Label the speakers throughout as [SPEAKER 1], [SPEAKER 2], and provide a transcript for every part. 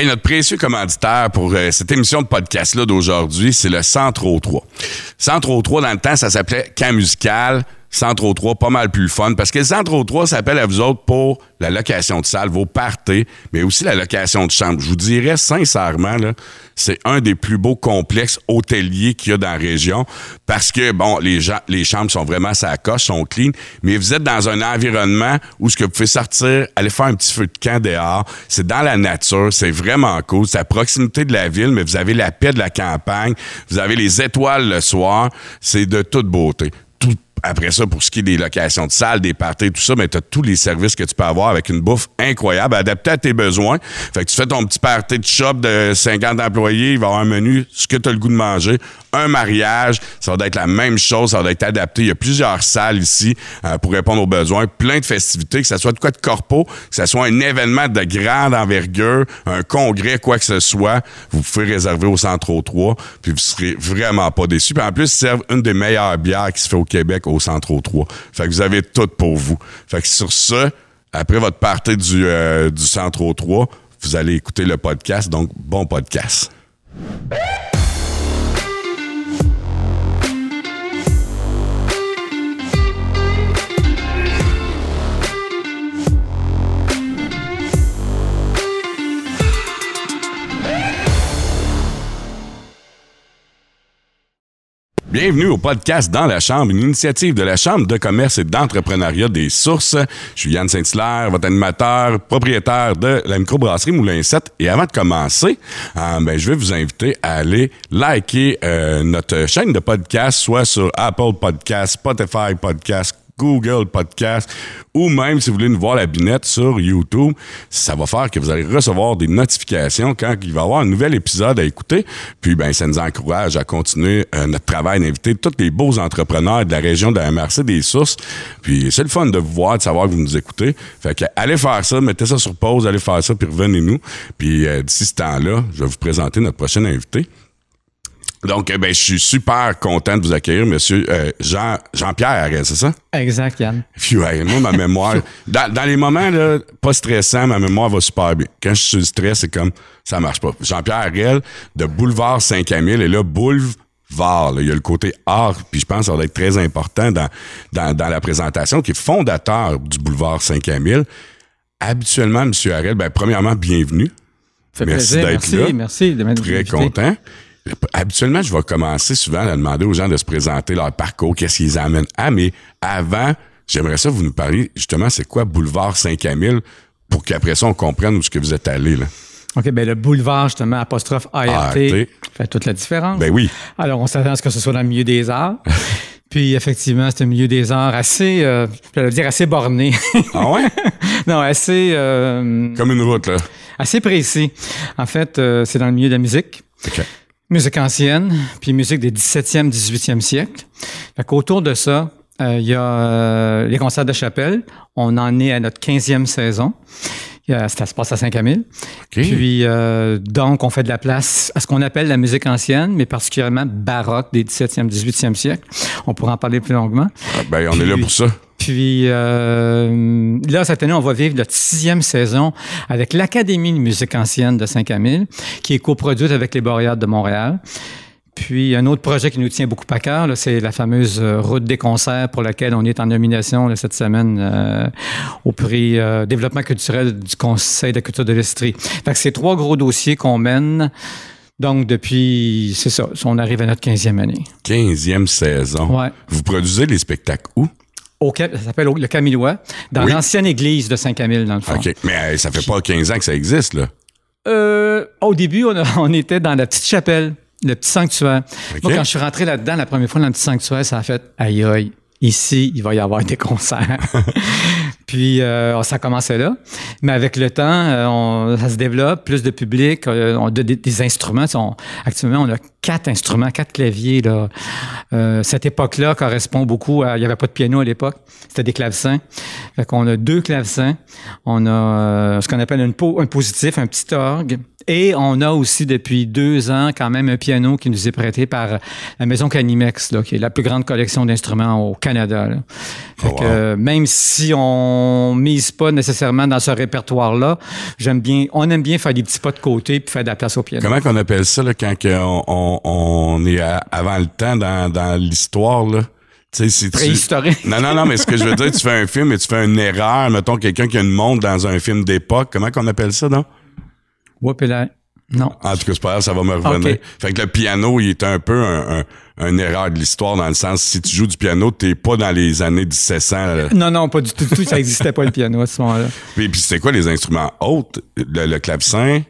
[SPEAKER 1] Hey, notre précieux commanditaire pour euh, cette émission de podcast-là d'aujourd'hui, c'est le Centre 3. Centre 3, dans le temps, ça s'appelait Camp Musical. Centre 3, pas mal plus fun. Parce que le Centre 3 s'appelle à vous autres pour la location de salle, vos parties, mais aussi la location de chambre. Je vous dirais sincèrement, c'est un des plus beaux complexes hôteliers qu'il y a dans la région. Parce que, bon, les, gens, les chambres sont vraiment à coche, sont clean, mais vous êtes dans un environnement où ce que vous pouvez sortir, aller faire un petit feu de camp dehors. C'est dans la nature, c'est vraiment cool. C'est à proximité de la ville, mais vous avez la paix de la campagne. Vous avez les étoiles le soir. C'est de toute beauté après ça, pour ce qui est des locations de salles, des parties, tout ça, mais tu as tous les services que tu peux avoir avec une bouffe incroyable, adaptée à tes besoins. Fait que tu fais ton petit party de shop de 50 employés, il va avoir un menu, ce que tu as le goût de manger, un mariage, ça va être la même chose, ça va être adapté. Il y a plusieurs salles ici euh, pour répondre aux besoins, plein de festivités, que ce soit de quoi de corpo, que ce soit un événement de grande envergure, un congrès, quoi que ce soit, vous pouvez réserver au Centre 3, puis vous serez vraiment pas déçus. Puis en plus, ils servent une des meilleures bières qui se fait au Québec au Centre 3. Fait que vous avez tout pour vous. Fait que sur ça, après votre partie du, euh, du Centre 3, vous allez écouter le podcast. Donc, bon podcast. Bienvenue au podcast Dans la Chambre, une initiative de la Chambre de commerce et d'entrepreneuriat des sources. Je suis Yann Saint-Hilaire, votre animateur, propriétaire de la microbrasserie Moulin 7. Et avant de commencer, euh, ben, je vais vous inviter à aller liker euh, notre chaîne de podcast, soit sur Apple Podcast, Spotify Podcast, Google Podcast ou même si vous voulez nous voir la binette sur YouTube, ça va faire que vous allez recevoir des notifications quand il va y avoir un nouvel épisode à écouter. Puis ben ça nous encourage à continuer euh, notre travail d'inviter tous les beaux entrepreneurs de la région de la MRC des Sources. Puis c'est le fun de vous voir, de savoir que vous nous écoutez. Fait que allez faire ça, mettez ça sur pause, allez faire ça, puis revenez-nous. Puis euh, d'ici ce temps-là, je vais vous présenter notre prochain invité. Donc, eh ben, je suis super content de vous accueillir, monsieur euh, Jean, Jean-Pierre Arel, c'est ça?
[SPEAKER 2] Exact, Yann.
[SPEAKER 1] moi, ma mémoire, dans, les moments là, pas stressants, ma mémoire va super bien. Quand je suis stressé, c'est comme, ça marche pas. Jean-Pierre Arel, de Boulevard Saint-Camille, et là, Boulevard, il y a le côté art, puis je pense que ça va être très important dans, dans, dans la présentation, qui est fondateur du Boulevard Saint-Camille. Habituellement, monsieur Arel, ben, premièrement, bienvenue.
[SPEAKER 2] merci d'être là. Merci de m'être
[SPEAKER 1] Très content habituellement, je vais commencer souvent à demander aux gens de se présenter leur parcours, qu'est-ce qu'ils amènent. Ah, mais avant, j'aimerais ça vous nous parler justement, c'est quoi Boulevard Saint-Camille pour qu'après ça, on comprenne où ce que vous êtes allé, là.
[SPEAKER 2] OK, ben le boulevard, justement, apostrophe ART, fait toute la différence.
[SPEAKER 1] Ben oui.
[SPEAKER 2] Alors, on s'attend à ce que ce soit dans le milieu des arts. Puis effectivement, c'est un milieu des arts assez, euh, je vais dire assez borné.
[SPEAKER 1] Ah ouais?
[SPEAKER 2] non, assez. Euh,
[SPEAKER 1] Comme une route, là.
[SPEAKER 2] Assez précis. En fait, euh, c'est dans le milieu de la musique. OK. Musique ancienne, puis musique des 17e, 18e siècle. Fait qu'autour de ça, euh, il y a euh, les concerts de chapelle. On en est à notre 15e saison. Ça se passe à Saint-Camille. Puis, euh, donc, on fait de la place à ce qu'on appelle la musique ancienne, mais particulièrement baroque des 17e, 18e siècle. On pourra en parler plus longuement.
[SPEAKER 1] Ah, ben, on est là pour ça.
[SPEAKER 2] Puis euh, là, cette année, on va vivre notre sixième saison avec l'Académie de musique ancienne de Saint-Camille, qui est coproduite avec les Boréades de Montréal. Puis un autre projet qui nous tient beaucoup à cœur, c'est la fameuse euh, route des concerts pour laquelle on est en nomination cette semaine euh, au prix développement culturel du Conseil de la culture de l'Estrie. Fait que c'est trois gros dossiers qu'on mène. Donc, depuis, c'est ça, on arrive à notre 15e année.
[SPEAKER 1] 15e saison.
[SPEAKER 2] Ouais.
[SPEAKER 1] Vous produisez les spectacles où?
[SPEAKER 2] ça s'appelle le Camillois, dans l'ancienne église de Saint-Camille, dans le fond.
[SPEAKER 1] OK. Mais euh, ça fait pas 15 ans que ça existe, là.
[SPEAKER 2] Euh, au début, on, était dans la petite chapelle, le petit sanctuaire. Moi, quand je suis rentré là-dedans la première fois dans le petit sanctuaire, ça a fait aïe aïe. Ici, il va y avoir des concerts. Puis euh, ça commençait là. Mais avec le temps, euh, on, ça se développe, plus de public, euh, on a des, instruments. actuellement, on a quatre instruments, quatre claviers. Là. Cette époque-là correspond beaucoup à... Il n'y avait pas de piano à l'époque, c'était des clavecins. Fait qu'on a deux clavecins. On a ce qu'on appelle une un positif, un petit orgue, Et on a aussi depuis deux ans quand même un piano qui nous est prêté par la maison Canimex, là, qui est la plus grande collection d'instruments au Canada. Fait
[SPEAKER 1] Oh,
[SPEAKER 2] que,
[SPEAKER 1] wow.
[SPEAKER 2] même si on mise pas nécessairement dans ce répertoire-là, j'aime bien, on aime bien faire des petits pas de côté puis faire de la place au piano.
[SPEAKER 1] Comment qu'on appelle ça là, quand on, on, on est à- avant le temps dans, dans l'histoire là? Si tu...
[SPEAKER 2] Préhistorique.
[SPEAKER 1] Non, non, non, mais ce que je veux dire, tu fais un film et tu fais une erreur, mettons quelqu'un qui a une montre dans un film d'époque, comment qu'on appelle ça, non?
[SPEAKER 2] Whoop. Non.
[SPEAKER 1] En tout cas, c'est pas grave, ça va me revenir. Fait que le piano, il est un peu un, un, une erreur de l'histoire dans le sens, si tu joues du piano, t'es pas dans les années 1700. là.
[SPEAKER 2] Non, non, pas du tout. tout, ça n'existait pas le piano à ce moment-là.
[SPEAKER 1] Puis, puis c'était quoi les instruments hautes? Le, le clavecin,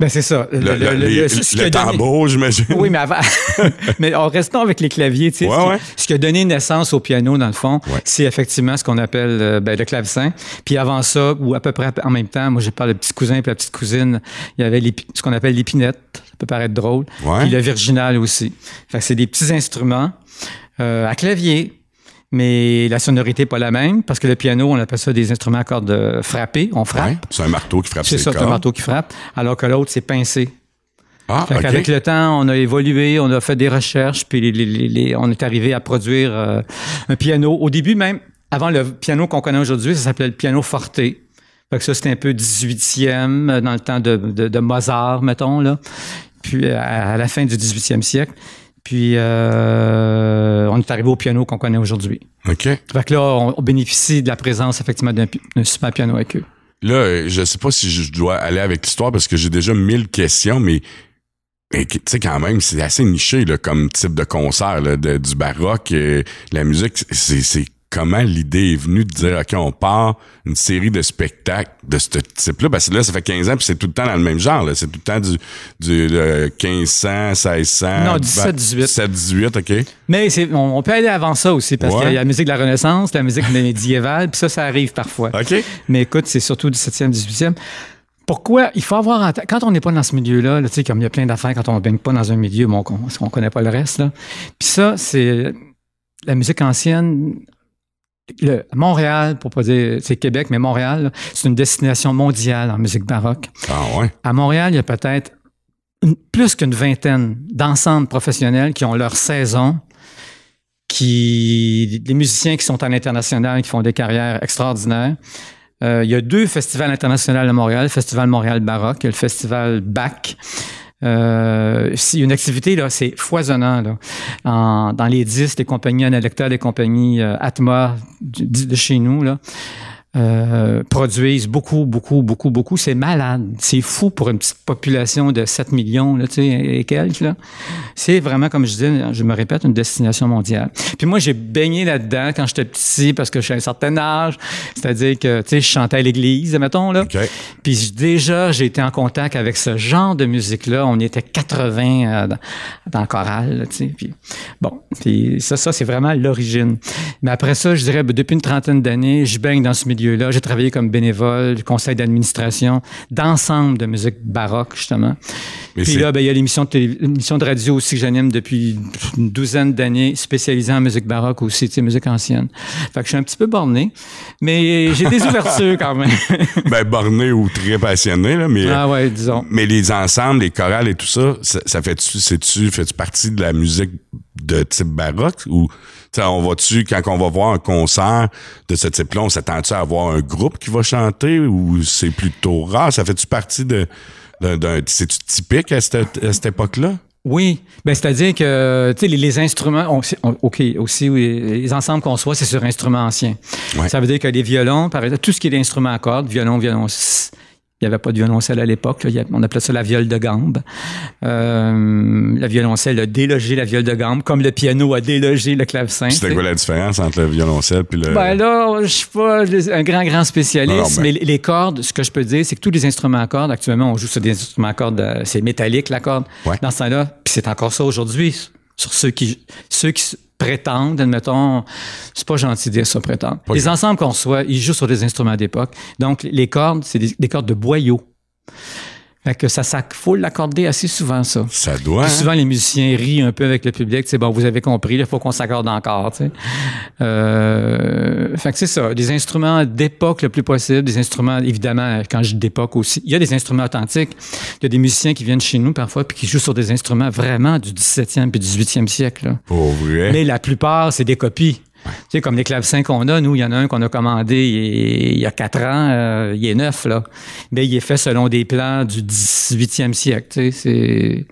[SPEAKER 2] Ben, c'est ça.
[SPEAKER 1] le, le, les-
[SPEAKER 2] ce qui
[SPEAKER 1] le
[SPEAKER 2] donné-
[SPEAKER 1] tambour, j'imagine.
[SPEAKER 2] Oui, mais avant. mais en restant avec les claviers, tu sais,
[SPEAKER 1] Ouais,
[SPEAKER 2] ce,
[SPEAKER 1] ouais.
[SPEAKER 2] ce qui a donné naissance au piano, dans le fond,
[SPEAKER 1] Ouais.
[SPEAKER 2] c'est effectivement ce qu'on appelle euh, ben, le clavecin. Puis avant ça, ou à peu près en même temps, moi, j'ai parlé de petit cousin et la petite cousine, il y avait ce qu'on appelle l'épinette. Ça peut paraître drôle. Puis le virginal aussi. Fait que c'est des petits instruments euh, à clavier. Mais la sonorité n'est pas la même parce que le piano, on appelle ça des instruments à cordes euh, frappées. On frappe.
[SPEAKER 1] Ouais, c'est un marteau qui frappe
[SPEAKER 2] C'est ça, c'est un marteau qui frappe. Alors que l'autre, c'est pincé.
[SPEAKER 1] Ah,
[SPEAKER 2] Fait
[SPEAKER 1] ok.
[SPEAKER 2] qu'avec le temps, on a évolué, on a fait des recherches, puis les- les- les- les- on est arrivé à produire euh, un piano. Au début même, avant le piano qu'on connaît aujourd'hui, ça s'appelait le piano forte. Fait que ça, c'était un peu 18e, euh, dans le temps de, de- de Mozart, mettons, là. Puis à, à la fin du 18e siècle. Puis euh, on est arrivé au piano qu'on connaît aujourd'hui.
[SPEAKER 1] OK.
[SPEAKER 2] Fait que là, on, on bénéficie de la présence, effectivement, d'un super piano avec eux.
[SPEAKER 1] Là, euh, je sais pas si je dois aller avec l'histoire parce que j'ai déjà mille questions, mais, mais tu sais, quand même, c'est assez niché là, comme type de concert là, de- du baroque. euh, la musique, c'est c'est comment l'idée est venue de dire, OK, on part une série de spectacles de ce type-là? Parce que là, ça fait 15 ans, puis c'est tout le temps dans le même genre. là. C'est tout le temps du, du de 1500, 1600.
[SPEAKER 2] Non, 17, 18.
[SPEAKER 1] 17, 18, OK.
[SPEAKER 2] Mais on, on peut aller avant ça aussi, parce
[SPEAKER 1] Ouais.
[SPEAKER 2] qu'il y a la musique de la Renaissance, la musique médiévale, puis ça, ça arrive parfois.
[SPEAKER 1] OK.
[SPEAKER 2] Mais écoute, c'est surtout 17e, 18e. Pourquoi? Il faut avoir quand on n'est pas dans ce milieu-là, là, tu sais, comme il y a plein d'affaires, quand on ne baigne pas dans un milieu, bon, on ne connaît pas le reste, là? Puis ça, c'est la musique ancienne. Le, Montréal, pour pas dire, c'est Québec, mais Montréal, c'est une destination mondiale en musique baroque.
[SPEAKER 1] Ah ouais.
[SPEAKER 2] À Montréal, il y a peut-être plus qu'une vingtaine d'ensembles professionnels qui ont leur saison, qui des musiciens qui sont à l'international, qui font des carrières extraordinaires. Euh, il y a deux festivals internationaux à Montréal, le Festival Montréal Baroque et le Festival BAC. Euh, si une activité, là, c'est foisonnant. Là. En- dans les disques, les compagnies Analecta, les compagnies euh, Atma du- de chez nous, là, euh, produisent beaucoup, beaucoup, beaucoup, beaucoup. C'est malade. C'est fou pour une petite population de 7 millions, là, tu sais, et quelques. Là. C'est vraiment, comme je disais, je me répète, une destination mondiale. Puis moi, j'ai baigné là-dedans quand j'étais petit parce que je suis à un certain âge. C'est-à-dire que, tu sais, je chantais à l'église, mettons, là.
[SPEAKER 1] OK.
[SPEAKER 2] Puis déjà, j'ai été en contact avec ce genre de musique-là. On était 80 euh, dans, dans le choral, là, tu sais. Puis bon, puis ça, ça c'est vraiment l'origine. Mais après ça, je dirais, ben, depuis une trentaine d'années, je baigne dans ce milieu-là. J'ai travaillé comme bénévole, conseil d'administration, d'ensemble de musique baroque, justement.
[SPEAKER 1] Mais
[SPEAKER 2] Puis là, ben, il y a l'émission de, de radio aussi que j'anime depuis une douzaine d'années, spécialisée en musique baroque aussi, tu sais, musique ancienne. Fait que je suis un petit peu borné, mais j'ai des ouvertures quand même.
[SPEAKER 1] ben, borné ou très passionné, là, mais.
[SPEAKER 2] ah ouais, disons.
[SPEAKER 1] Mais les ensembles, les chorales et tout ça, ça, ça fait-tu, c'est-tu, fais-tu partie de la musique de type baroque ou, on va-tu, quand on va voir un concert de ce type-là, on s'attend-tu à avoir un groupe qui va chanter ou c'est plutôt rare? Ça fait-tu partie de, d'un, c'est-tu typique à cette, à cette époque-là?
[SPEAKER 2] Oui, ben c'est-à-dire que tu sais les, les instruments, on, c'est- on- ok aussi oui, les ensembles qu'on soit, c'est sur instruments anciens.
[SPEAKER 1] Ouais.
[SPEAKER 2] Ça veut dire que les violons, par exemple, tout ce qui est instrument à cordes, violon, violon, il n'y avait pas de violoncelle à l'époque. On appelait ça la viole de gambe. Euh, la violoncelle a délogé la viole de gambe, comme le piano a délogé le clavecin.
[SPEAKER 1] C'était quoi la différence entre le violoncelle puis le.
[SPEAKER 2] Ben là, je suis pas un grand, grand spécialiste,
[SPEAKER 1] Non, non, ben-
[SPEAKER 2] mais les cordes, ce que je peux dire, c'est que tous les instruments à cordes, actuellement, on joue sur des instruments à cordes, euh, c'est métallique, la corde.
[SPEAKER 1] Ouais.
[SPEAKER 2] Dans ce temps-là, puis c'est encore ça aujourd'hui, sur ceux qui, ceux qui prétendent, admettons, c'est pas gentil de dire ça, prétendre.
[SPEAKER 1] Pas
[SPEAKER 2] les ensembles qu'on reçoit, ils jouent sur des instruments d'époque. Donc, les cordes, c'est des, des cordes de boyaux. Fait que ça, ça faut l'accorder assez souvent, ça.
[SPEAKER 1] Ça doit.
[SPEAKER 2] Puis
[SPEAKER 1] hein?
[SPEAKER 2] souvent, les musiciens rient un peu avec le public. C'est bon, vous avez compris, il faut qu'on s'accorde encore. tu sais. Euh, fait que c'est ça. Des instruments d'époque le plus possible. Des instruments, évidemment, quand je dis d'époque aussi, il y a des instruments authentiques. Il y a des musiciens qui viennent chez nous parfois puis qui jouent sur des instruments vraiment du 17e puis 18e siècle. là.
[SPEAKER 1] Pour vrai?
[SPEAKER 2] Mais la plupart, c'est des copies. Tu sais, comme les clavecins qu'on a, nous, il y en a un qu'on a commandé il, y a quatre ans, euh, il est neuf, là. Mais il est fait selon des plans du 18e siècle, tu sais, c'est...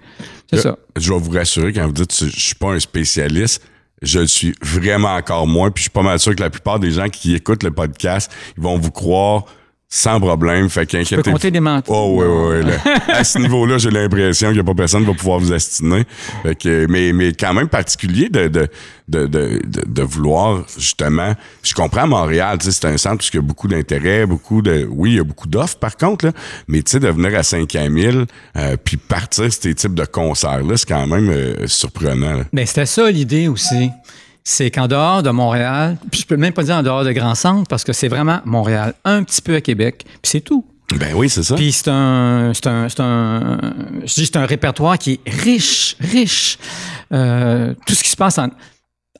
[SPEAKER 2] C'est ça.
[SPEAKER 1] Je vais vous rassurer quand vous dites que je suis pas un spécialiste. Je le suis vraiment encore moins. Puis je suis pas mal sûr que la plupart des gens qui écoutent le podcast, ils vont vous croire sans problème. Fait
[SPEAKER 2] Tu peux
[SPEAKER 1] qu'inquiétez
[SPEAKER 2] compter des menteurs.
[SPEAKER 1] Oh oui, oui, oui. là. À ce niveau-là, j'ai l'impression qu'il n'y a pas personne qui va pouvoir vous astiner. Fait que, mais, mais quand même particulier de, de, de, de, de, vouloir, justement. Je comprends Montréal, tu sais, c'est un centre où il y a beaucoup d'intérêt, beaucoup de. Oui, il y a beaucoup d'offres par contre, là. Mais tu sais, de venir à 5000 euh, puis partir ces types de concerts-là, c'est quand même euh, surprenant. là.
[SPEAKER 2] Mais c'était ça l'idée aussi. C'est qu'en dehors de Montréal, puis je peux même pas dire en dehors de Grand Centre, parce que c'est vraiment Montréal, un petit peu à Québec, puis c'est tout.
[SPEAKER 1] Ben oui, c'est ça.
[SPEAKER 2] Puis c'est un, c'est un, c'est un, je dis c'est un répertoire qui est riche, riche. Euh, tout ce qui se passe en,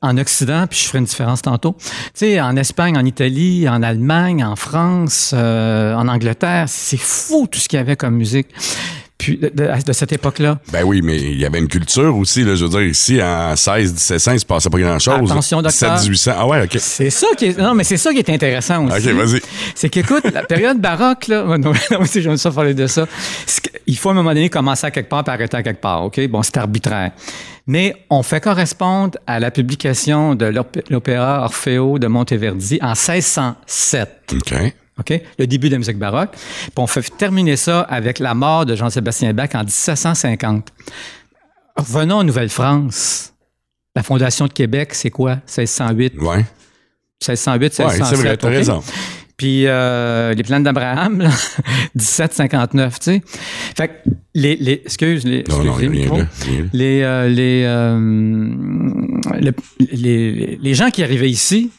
[SPEAKER 2] en Occident, puis je ferai une différence tantôt. Tu sais, en Espagne, en Italie, en Allemagne, en France, euh, en Angleterre, c'est fou tout ce qu'il y avait comme musique. Puis de, de- de cette époque-là.
[SPEAKER 1] Ben oui, mais il y avait une culture aussi, là. Je veux dire, ici, en 16, 1700, il se passait pas grand-chose.
[SPEAKER 2] Attention, docteur.
[SPEAKER 1] 17, 1800. Ah ouais, OK.
[SPEAKER 2] C'est ça qui est, non, mais c'est ça qui est intéressant aussi.
[SPEAKER 1] OK, vas-y.
[SPEAKER 2] C'est qu'écoute, la période baroque, là, non, non, j'aime ça parler de ça. Il faut à un moment donné commencer à quelque part et arrêter à quelque part, OK? Bon, c'est arbitraire. Mais on fait correspondre à la publication de l'opé- l'opéra Orfeo de Monteverdi en 1607.
[SPEAKER 1] OK.
[SPEAKER 2] OK? Le début de la musique baroque. Puis on fait terminer ça avec la mort de Jean-Sébastien Bach en 1750. Revenons en Nouvelle-France. La Fondation de Québec, c'est quoi? 1608.
[SPEAKER 1] Ouais.
[SPEAKER 2] 1608,
[SPEAKER 1] Ouais,
[SPEAKER 2] 1607.
[SPEAKER 1] c'est vrai, t'as
[SPEAKER 2] OK?
[SPEAKER 1] raison.
[SPEAKER 2] Puis euh, les plans d'Abraham, là, 1759, tu sais. Fait que les, les excuse, les,
[SPEAKER 1] Non, non, rien
[SPEAKER 2] les, euh, les, euh, le- les, les gens qui arrivaient ici,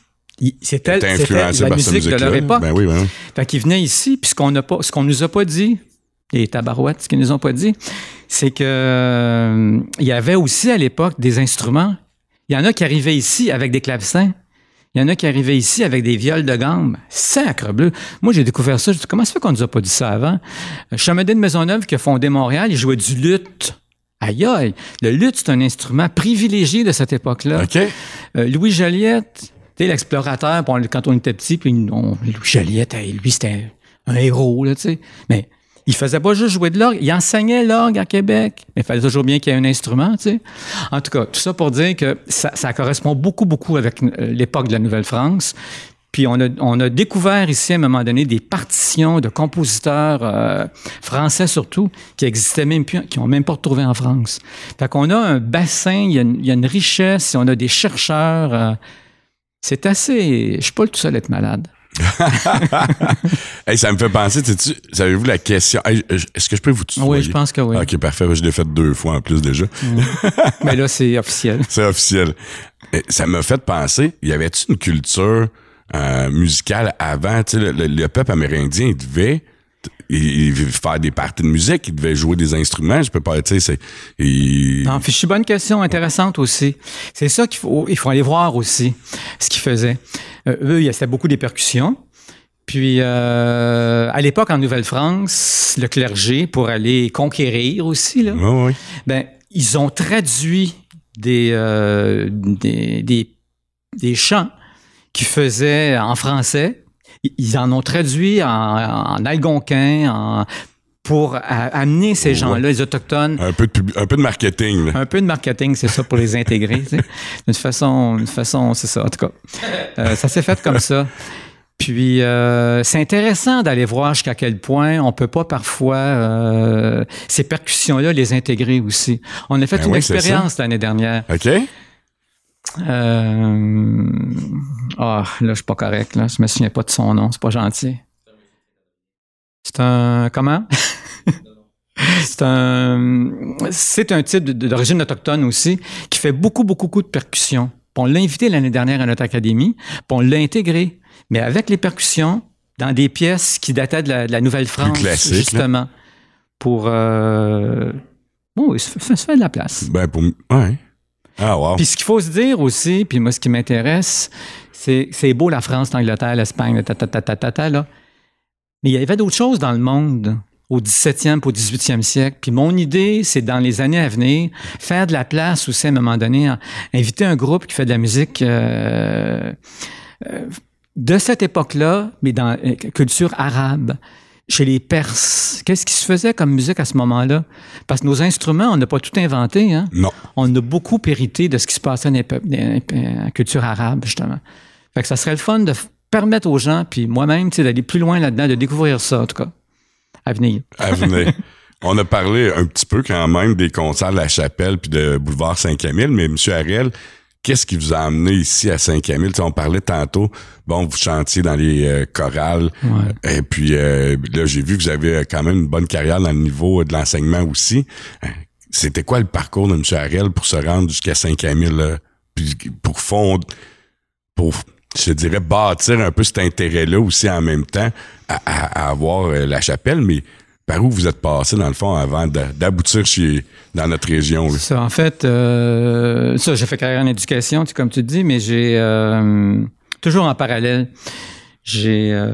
[SPEAKER 2] c'était la musique de leur époque.
[SPEAKER 1] Ben oui, ben oui.
[SPEAKER 2] Fait qu'ils venaient ici, puis ce qu'on qu'on nous a pas dit, les tabarouettes, ce qu'ils nous ont pas dit, c'est que euh, il y avait aussi à l'époque des instruments. Il y en a qui arrivaient ici avec des clavecins. Il y en a qui arrivaient ici avec des viols de gamme. Sacre bleu. Moi, j'ai découvert ça. Je dis, comment ça fait qu'on nous a pas dit ça avant? Chamadé de Maisonneuve qui a fondé Montréal, il jouait du luth. Aïe aïe. Le luth, c'est un instrument privilégié de cette époque-là.
[SPEAKER 1] OK.
[SPEAKER 2] Euh, Louis Joliette, l'explorateur, quand on était petit, puis on- Joliette, lui, c'était un héros, là, tu sais. Mais il faisait pas juste jouer de l'orgue, il enseignait l'orgue à Québec. Mais il fallait toujours bien qu'il y ait un instrument, tu sais. En tout cas, tout ça pour dire que ça, correspond beaucoup, beaucoup avec euh, l'époque de la Nouvelle-France. Puis on a, découvert ici, à un moment donné, des partitions de compositeurs euh, français surtout, qui existaient même plus, qui n'ont même pas retrouvé en France. Fait qu'on a un bassin, il y a une, il y a une richesse, on a des chercheurs. euh, c'est assez... Je suis pas le tout seul à être malade.
[SPEAKER 1] Hey, ça me fait penser, tu sais, savez-vous la question? Hey, Est-ce que je peux vous tutoyer?
[SPEAKER 2] Oui, je pense que oui.
[SPEAKER 1] OK, parfait. Je l'ai fait deux fois en plus déjà.
[SPEAKER 2] Mais là, c'est officiel.
[SPEAKER 1] C'est officiel. Ça m'a fait penser, y avait-tu une culture euh, musicale avant? Le, le- le peuple amérindien, il devait il, il faire des parties de musique, il devait jouer des instruments. Je peux pas, tu sais, c'est... il-
[SPEAKER 2] Non, fichu bonne question, intéressante aussi. C'est ça qu'il faut, il faut aller voir aussi, ce qu'ils faisaient. Euh, eux, il y a- c'était beaucoup des percussions. Puis, euh, à l'époque, en Nouvelle-France, le clergé, pour aller conquérir aussi, là,
[SPEAKER 1] Ouais, ouais.
[SPEAKER 2] ben, ils ont traduit des, euh, des, des, des chants qu'ils faisaient en français. Ils- en ont traduit en, en algonquin, en, pour amener ces gens-là, les autochtones,
[SPEAKER 1] Un peu de, pub- un peu de marketing. là.
[SPEAKER 2] un peu de marketing, c'est ça, pour les intégrer. tu sais. D'une façon, d'une façon, c'est ça. En tout cas, Euh, ça s'est fait comme ça. Puis, euh, c'est intéressant d'aller voir jusqu'à quel point on peut pas parfois euh, ces percussions-là les intégrer aussi. On a fait
[SPEAKER 1] Ben
[SPEAKER 2] une
[SPEAKER 1] oui,
[SPEAKER 2] expérience l'année dernière.
[SPEAKER 1] OK?
[SPEAKER 2] Euh, Ah, là, je suis pas correct. Là. Je me souviens pas de son nom. C'est pas gentil. C'est un. Comment? c'est un. C'est un type d'origine autochtone aussi qui fait beaucoup, beaucoup, beaucoup de percussions. Puis on l'a invité l'année dernière à notre académie, puis on l'a intégré. Mais avec les percussions, dans des pièces qui dataient de la, Nouvelle-France,
[SPEAKER 1] là.
[SPEAKER 2] justement. pour... Euh, bon, se fait de la place.
[SPEAKER 1] Ben, pour. Ouais. Ah.
[SPEAKER 2] Puis ce qu'il faut se dire aussi, puis moi, ce qui m'intéresse, c'est c'est beau la France, l'Angleterre, l'Espagne, ta, ta, ta, ta. Mais il y avait d'autres choses dans le monde au 17e au 18e siècle. Puis mon idée, c'est dans les années à venir, faire de la place aussi à un moment donné, inviter un groupe qui fait de la musique euh, euh, de cette époque-là, mais dans euh, culture arabe. Chez les Perses, qu'est-ce qui se faisait comme musique à ce moment-là? Parce que nos instruments, on n'a pas tout inventé. Hein?
[SPEAKER 1] Non.
[SPEAKER 2] on a beaucoup hérité de ce qui se passait dans les peuples- dans les- dans la culture arabe, justement. Fait que ça serait le fun de permettre aux gens, puis moi-même, d'aller plus loin là-dedans, de découvrir ça, en tout cas, à venir.
[SPEAKER 1] à venir. On a parlé un petit peu quand même des concerts de la Chapelle puis de Boulevard Saint-Camille, mais M. Ariel, qu'est-ce qui vous a amené ici à Saint-Camille? Tu sais, on parlait tantôt, bon, vous chantiez dans les euh, chorales,
[SPEAKER 2] Ouais.
[SPEAKER 1] et puis euh, là, j'ai vu que vous avez euh, quand même une bonne carrière dans le niveau de l'enseignement aussi. Euh, C'était quoi le parcours de M. Ariel pour se rendre jusqu'à Saint-Camille, puis pour fondre, pour, je dirais, bâtir un peu cet intérêt-là aussi en même temps à, à- à avoir euh, la chapelle, mais par où vous êtes passé, dans le fond, avant d'a- d'aboutir chez dans notre région? là?
[SPEAKER 2] Ça, en fait, euh, ça, j'ai fait carrière en éducation, comme tu dis, mais j'ai euh, toujours en parallèle, j'ai euh,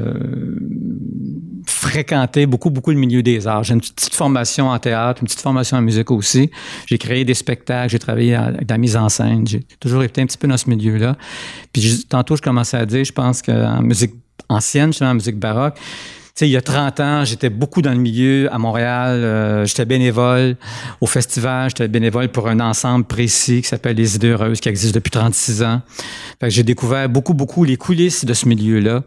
[SPEAKER 2] fréquenté beaucoup, beaucoup le milieu des arts. J'ai une petite formation en théâtre, une petite formation en musique aussi. J'ai créé des spectacles, j'ai travaillé à- avec la mise en scène. J'ai toujours été un petit peu dans ce milieu-là. Puis je- tantôt, je commençais à dire, je pense qu'en musique ancienne, justement, en musique baroque, il y a 30 ans, j'étais beaucoup dans le milieu à Montréal. euh, j'étais bénévole au festival. J'étais bénévole pour un ensemble précis qui s'appelle Les Idées Heureuses, qui existe depuis 36 ans. J'ai découvert beaucoup, beaucoup les coulisses de ce milieu-là.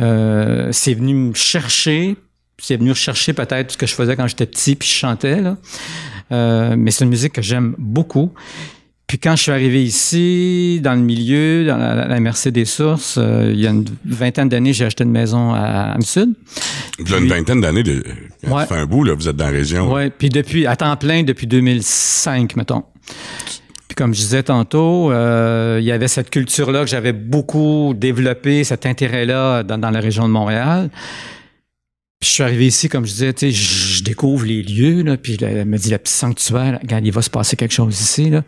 [SPEAKER 2] Euh, c'est venu me chercher. C'est venu chercher peut-être ce que je faisais quand j'étais petit, puis je chantais. Euh, mais c'est une musique que j'aime beaucoup. Puis quand je suis arrivé ici, dans le milieu, dans la, la MRC des Sources, euh, il y a une vingtaine d'années, j'ai acheté une maison à Am-Sud.
[SPEAKER 1] Vous avez une vingtaine d'années, de,
[SPEAKER 2] Ouais.
[SPEAKER 1] fait un bout, là, vous êtes dans la région.
[SPEAKER 2] Ouais, puis depuis, à temps plein, depuis 2005, mettons. Puis comme je disais tantôt, euh, il y avait cette culture-là que j'avais beaucoup développée, cet intérêt-là dans, dans la région de Montréal. Puis je suis arrivé ici, comme je disais, tu sais, je découvre les lieux, là, puis elle me dit, le petit sanctuaire, regarde, il va se passer quelque chose ici, là.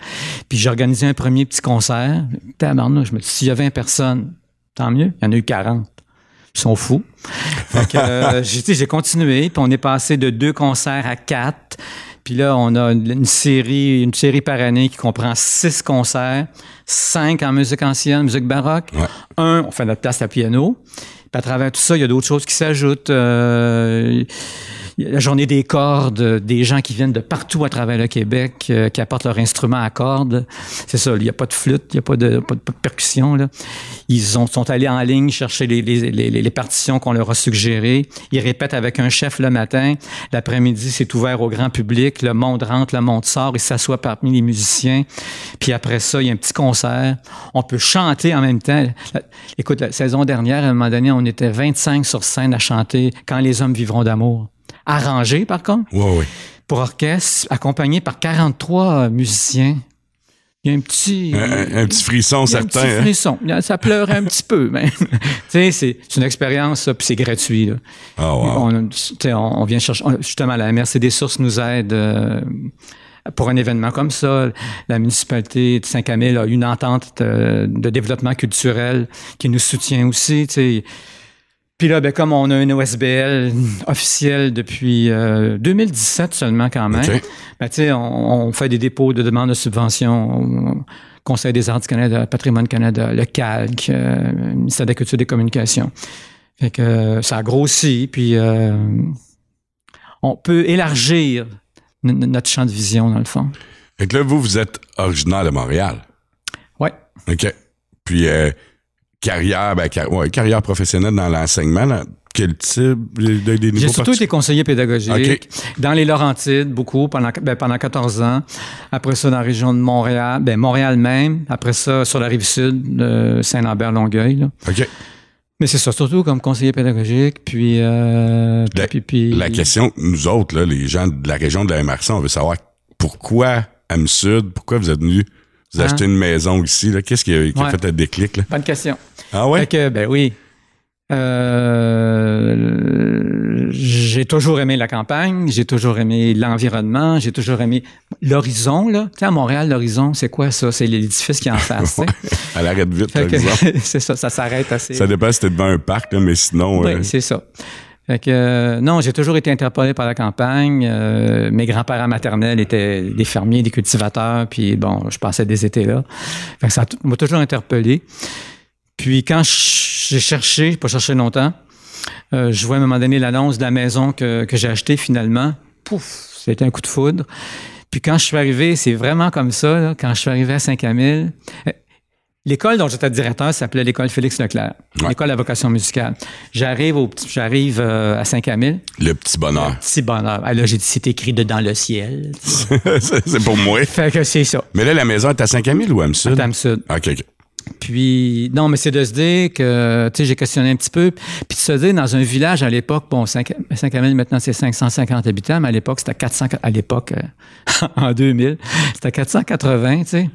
[SPEAKER 2] Puis j'ai organisé un premier petit concert. Tabarnouche, je me dis, s'il y a 20 personnes, tant mieux. Il y en a eu 40. Ils sont fous. Fait que, euh, j'ai continué, puis on est passé de deux concerts à quatre. Puis là, on a une, une série, une série par année qui comprend six concerts, cinq en musique ancienne, musique baroque.
[SPEAKER 1] Ouais.
[SPEAKER 2] Un, on fait notre place à piano. Puis à travers tout ça, il y a d'autres choses qui s'ajoutent. Euh, la journée des cordes, des gens qui viennent de partout à travers le Québec, euh, qui apportent leur instrument à cordes. C'est ça, il n'y a pas de flûte, il n'y a pas de, pas de, percussion. Là. Ils ont, sont allés en ligne chercher les, les, les, les partitions qu'on leur a suggérées. Ils répètent avec un chef le matin. L'après-midi, c'est ouvert au grand public. Le monde rentre, le monde sort. Ils s'assoient parmi les musiciens. Puis après ça, il y a un petit concert. On peut chanter en même temps. Écoute, la saison dernière, à un moment donné, on était 25 sur scène à chanter Quand les hommes vivront d'amour. Arrangé, par contre, pour orchestre, accompagné par 43 musiciens. Il y a un petit...
[SPEAKER 1] Un, petit frisson
[SPEAKER 2] un petit frisson. Ça pleurait un petit peu, sais, c'est une expérience, puis c'est gratuit. là.
[SPEAKER 1] Ah, wow.
[SPEAKER 2] On, vient chercher. on- justement, la MRC des Sources nous aide euh, pour un événement comme ça. La municipalité de Saint-Camille a une entente euh, de développement culturel qui nous soutient aussi. Puis là, ben, comme on a une OSBL officielle depuis euh, 2017 seulement quand même, ben, tu sais, on, on fait des dépôts de demandes de subventions au Conseil des arts du Canada, Patrimoine Canada, le CALC, euh, ministère de la Culture et des Communications. Fait que euh, ça a grossi, puis euh, on peut élargir notre champ de vision, dans le fond.
[SPEAKER 1] Fait que là, vous, vous êtes originaire de Montréal.
[SPEAKER 2] Ouais.
[SPEAKER 1] OK. Puis, euh, carrière, ben, car- ouais, carrière professionnelle dans l'enseignement, quel type de, de- des
[SPEAKER 2] J'ai surtout été conseiller pédagogique dans les Laurentides, beaucoup, pendant, ben, pendant 14 ans. Après ça, dans la région de Montréal, ben, Montréal même. Après ça, sur la rive sud, de Saint-Lambert-Longueuil.
[SPEAKER 1] OK.
[SPEAKER 2] Mais c'est ça, surtout comme conseiller pédagogique, puis... Euh,
[SPEAKER 1] La-
[SPEAKER 2] puis, puis-
[SPEAKER 1] La question, nous autres, là, les gens de la région de la MRC, on veut savoir pourquoi Am Sud, pourquoi vous êtes venu vous
[SPEAKER 2] Hein?
[SPEAKER 1] acheter une maison ici, là? Qu'est-ce qui a, qui a
[SPEAKER 2] Ouais.
[SPEAKER 1] fait le déclic, là?
[SPEAKER 2] Bonne question.
[SPEAKER 1] Ah ouais?
[SPEAKER 2] Fait que, ben oui. Euh, j'ai toujours aimé la campagne, j'ai toujours aimé l'environnement, j'ai toujours aimé l'horizon. Là. Tu sais, à Montréal, l'horizon, c'est quoi ça? C'est l'édifice qui est en face. tu sais.
[SPEAKER 1] Elle arrête vite, exemple.
[SPEAKER 2] c'est ça, ça s'arrête assez.
[SPEAKER 1] Ça dépend si t'es devant un parc, là, mais sinon...
[SPEAKER 2] Oui,
[SPEAKER 1] euh,
[SPEAKER 2] c'est ça. Fait que, euh, non, j'ai toujours été interpellé par la campagne. Euh, mes grands-parents maternels étaient des fermiers, des cultivateurs, puis bon, je passais des étés là. Fait que ça m'a toujours interpellé. Puis quand j'ai cherché, pas cherché longtemps, euh, je vois à un moment donné l'annonce de la maison que, que j'ai achetée finalement. Pouf, c'était un coup de foudre. Puis quand je suis arrivé, c'est vraiment comme ça, là, quand je suis arrivé à Saint-Camille, l'école dont j'étais directeur s'appelait l'école Félix Leclerc,
[SPEAKER 1] Ouais.
[SPEAKER 2] l'école à vocation musicale. J'arrive au petit- j'arrive euh, à Saint-Camille,
[SPEAKER 1] Le petit bonheur.
[SPEAKER 2] si bonheur. Ah, là, j'ai dit, c'est écrit dedans le ciel.
[SPEAKER 1] c'est pour moi.
[SPEAKER 2] fait que c'est ça.
[SPEAKER 1] Mais là, la maison est à Saint-Camille ou à Amsud?
[SPEAKER 2] Dame Sud.
[SPEAKER 1] OK, OK.
[SPEAKER 2] Puis, non, mais c'est de se dire que, tu sais, j'ai questionné un petit peu, puis de se dire, dans un village à l'époque, bon, Saint- Saint-Camille, maintenant, c'est 550 habitants, mais à l'époque, c'était 400, à l'époque, euh, en 2000, c'était 480, tu sais.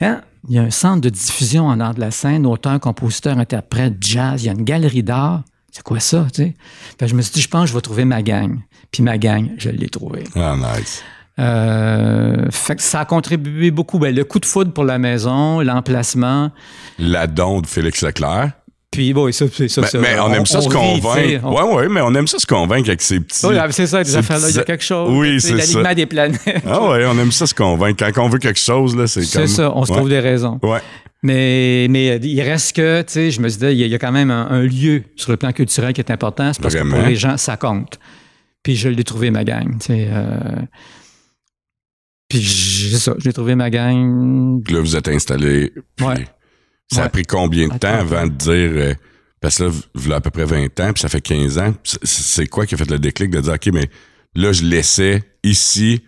[SPEAKER 2] Hein? Il y a un centre de diffusion en art de la scène, auteur, compositeur, interprète, jazz, il y a une galerie d'art. C'est quoi ça, tu sais? Fait que je me suis dit, je pense que je vais trouver ma gang. Puis ma gang, je l'ai trouvée.
[SPEAKER 1] Ah, nice.
[SPEAKER 2] Euh, fait que ça a contribué beaucoup. Ben, le coup de foudre pour la maison, l'emplacement.
[SPEAKER 1] La don de Félix Leclerc.
[SPEAKER 2] Puis, bon, ça, c'est ça.
[SPEAKER 1] Ben,
[SPEAKER 2] ça.
[SPEAKER 1] mais on, aime ça se
[SPEAKER 2] tu sais,
[SPEAKER 1] convaincre.
[SPEAKER 2] on-
[SPEAKER 1] Ouais, ouais, mais on aime ça se convaincre avec ces petits.
[SPEAKER 2] Oui, c'est ça, des affaires-là. Il y a quelque chose.
[SPEAKER 1] Oui, c'est
[SPEAKER 2] L'alignement
[SPEAKER 1] ça.
[SPEAKER 2] des planètes.
[SPEAKER 1] Ah ouais, on aime ça se convaincre. Quand on veut quelque chose, là, c'est
[SPEAKER 2] C'est
[SPEAKER 1] comme.
[SPEAKER 2] ça, on se
[SPEAKER 1] Ouais.
[SPEAKER 2] trouve des raisons.
[SPEAKER 1] Ouais.
[SPEAKER 2] Mais, mais euh, il reste que, tu sais, je me suis dit, il y, a- il y a quand même un, un lieu sur le plan culturel qui est important. C'est parce que pour les gens, ça compte. Puis je l'ai trouvé, ma gang. tu sais, euh, Puis j'ai ça, j'ai trouvé ma gang.
[SPEAKER 1] Puis là, vous êtes installé. puis
[SPEAKER 2] Ouais.
[SPEAKER 1] Ça a pris combien de temps avant de dire. euh, parce que là, vous à peu près 20 ans, puis ça fait 15 ans. C'est- quoi qui a fait le déclic de dire, OK, mais là, je laissais ici,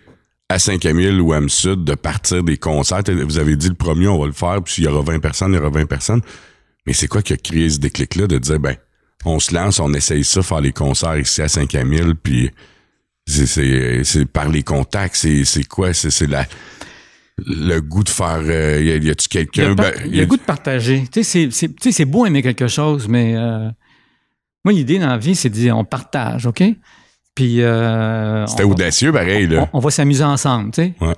[SPEAKER 1] à Saint-Camille ou à Sud de partir des concerts. Vous avez dit le premier, on va le faire, puis s'il y aura 20 personnes, il y aura 20 personnes. Mais c'est quoi qui a créé ce déclic-là de dire, ben, on se lance, on essaye ça, faire les concerts ici à Saint-Camille, puis c'est- c'est c'est par les contacts, c'est c'est quoi? C'est c'est la le goût de faire. euh, y a-tu
[SPEAKER 2] Il y a,
[SPEAKER 1] quelqu'un?
[SPEAKER 2] pas-
[SPEAKER 1] ben,
[SPEAKER 2] il y a le goût de partager. Tu sais, c'est- beau aimer quelque chose, mais euh, moi, l'idée dans la vie, c'est de dire on partage, OK? Puis. euh,
[SPEAKER 1] C'était audacieux, pareil, là.
[SPEAKER 2] on, on va s'amuser ensemble, tu sais.
[SPEAKER 1] Ouais.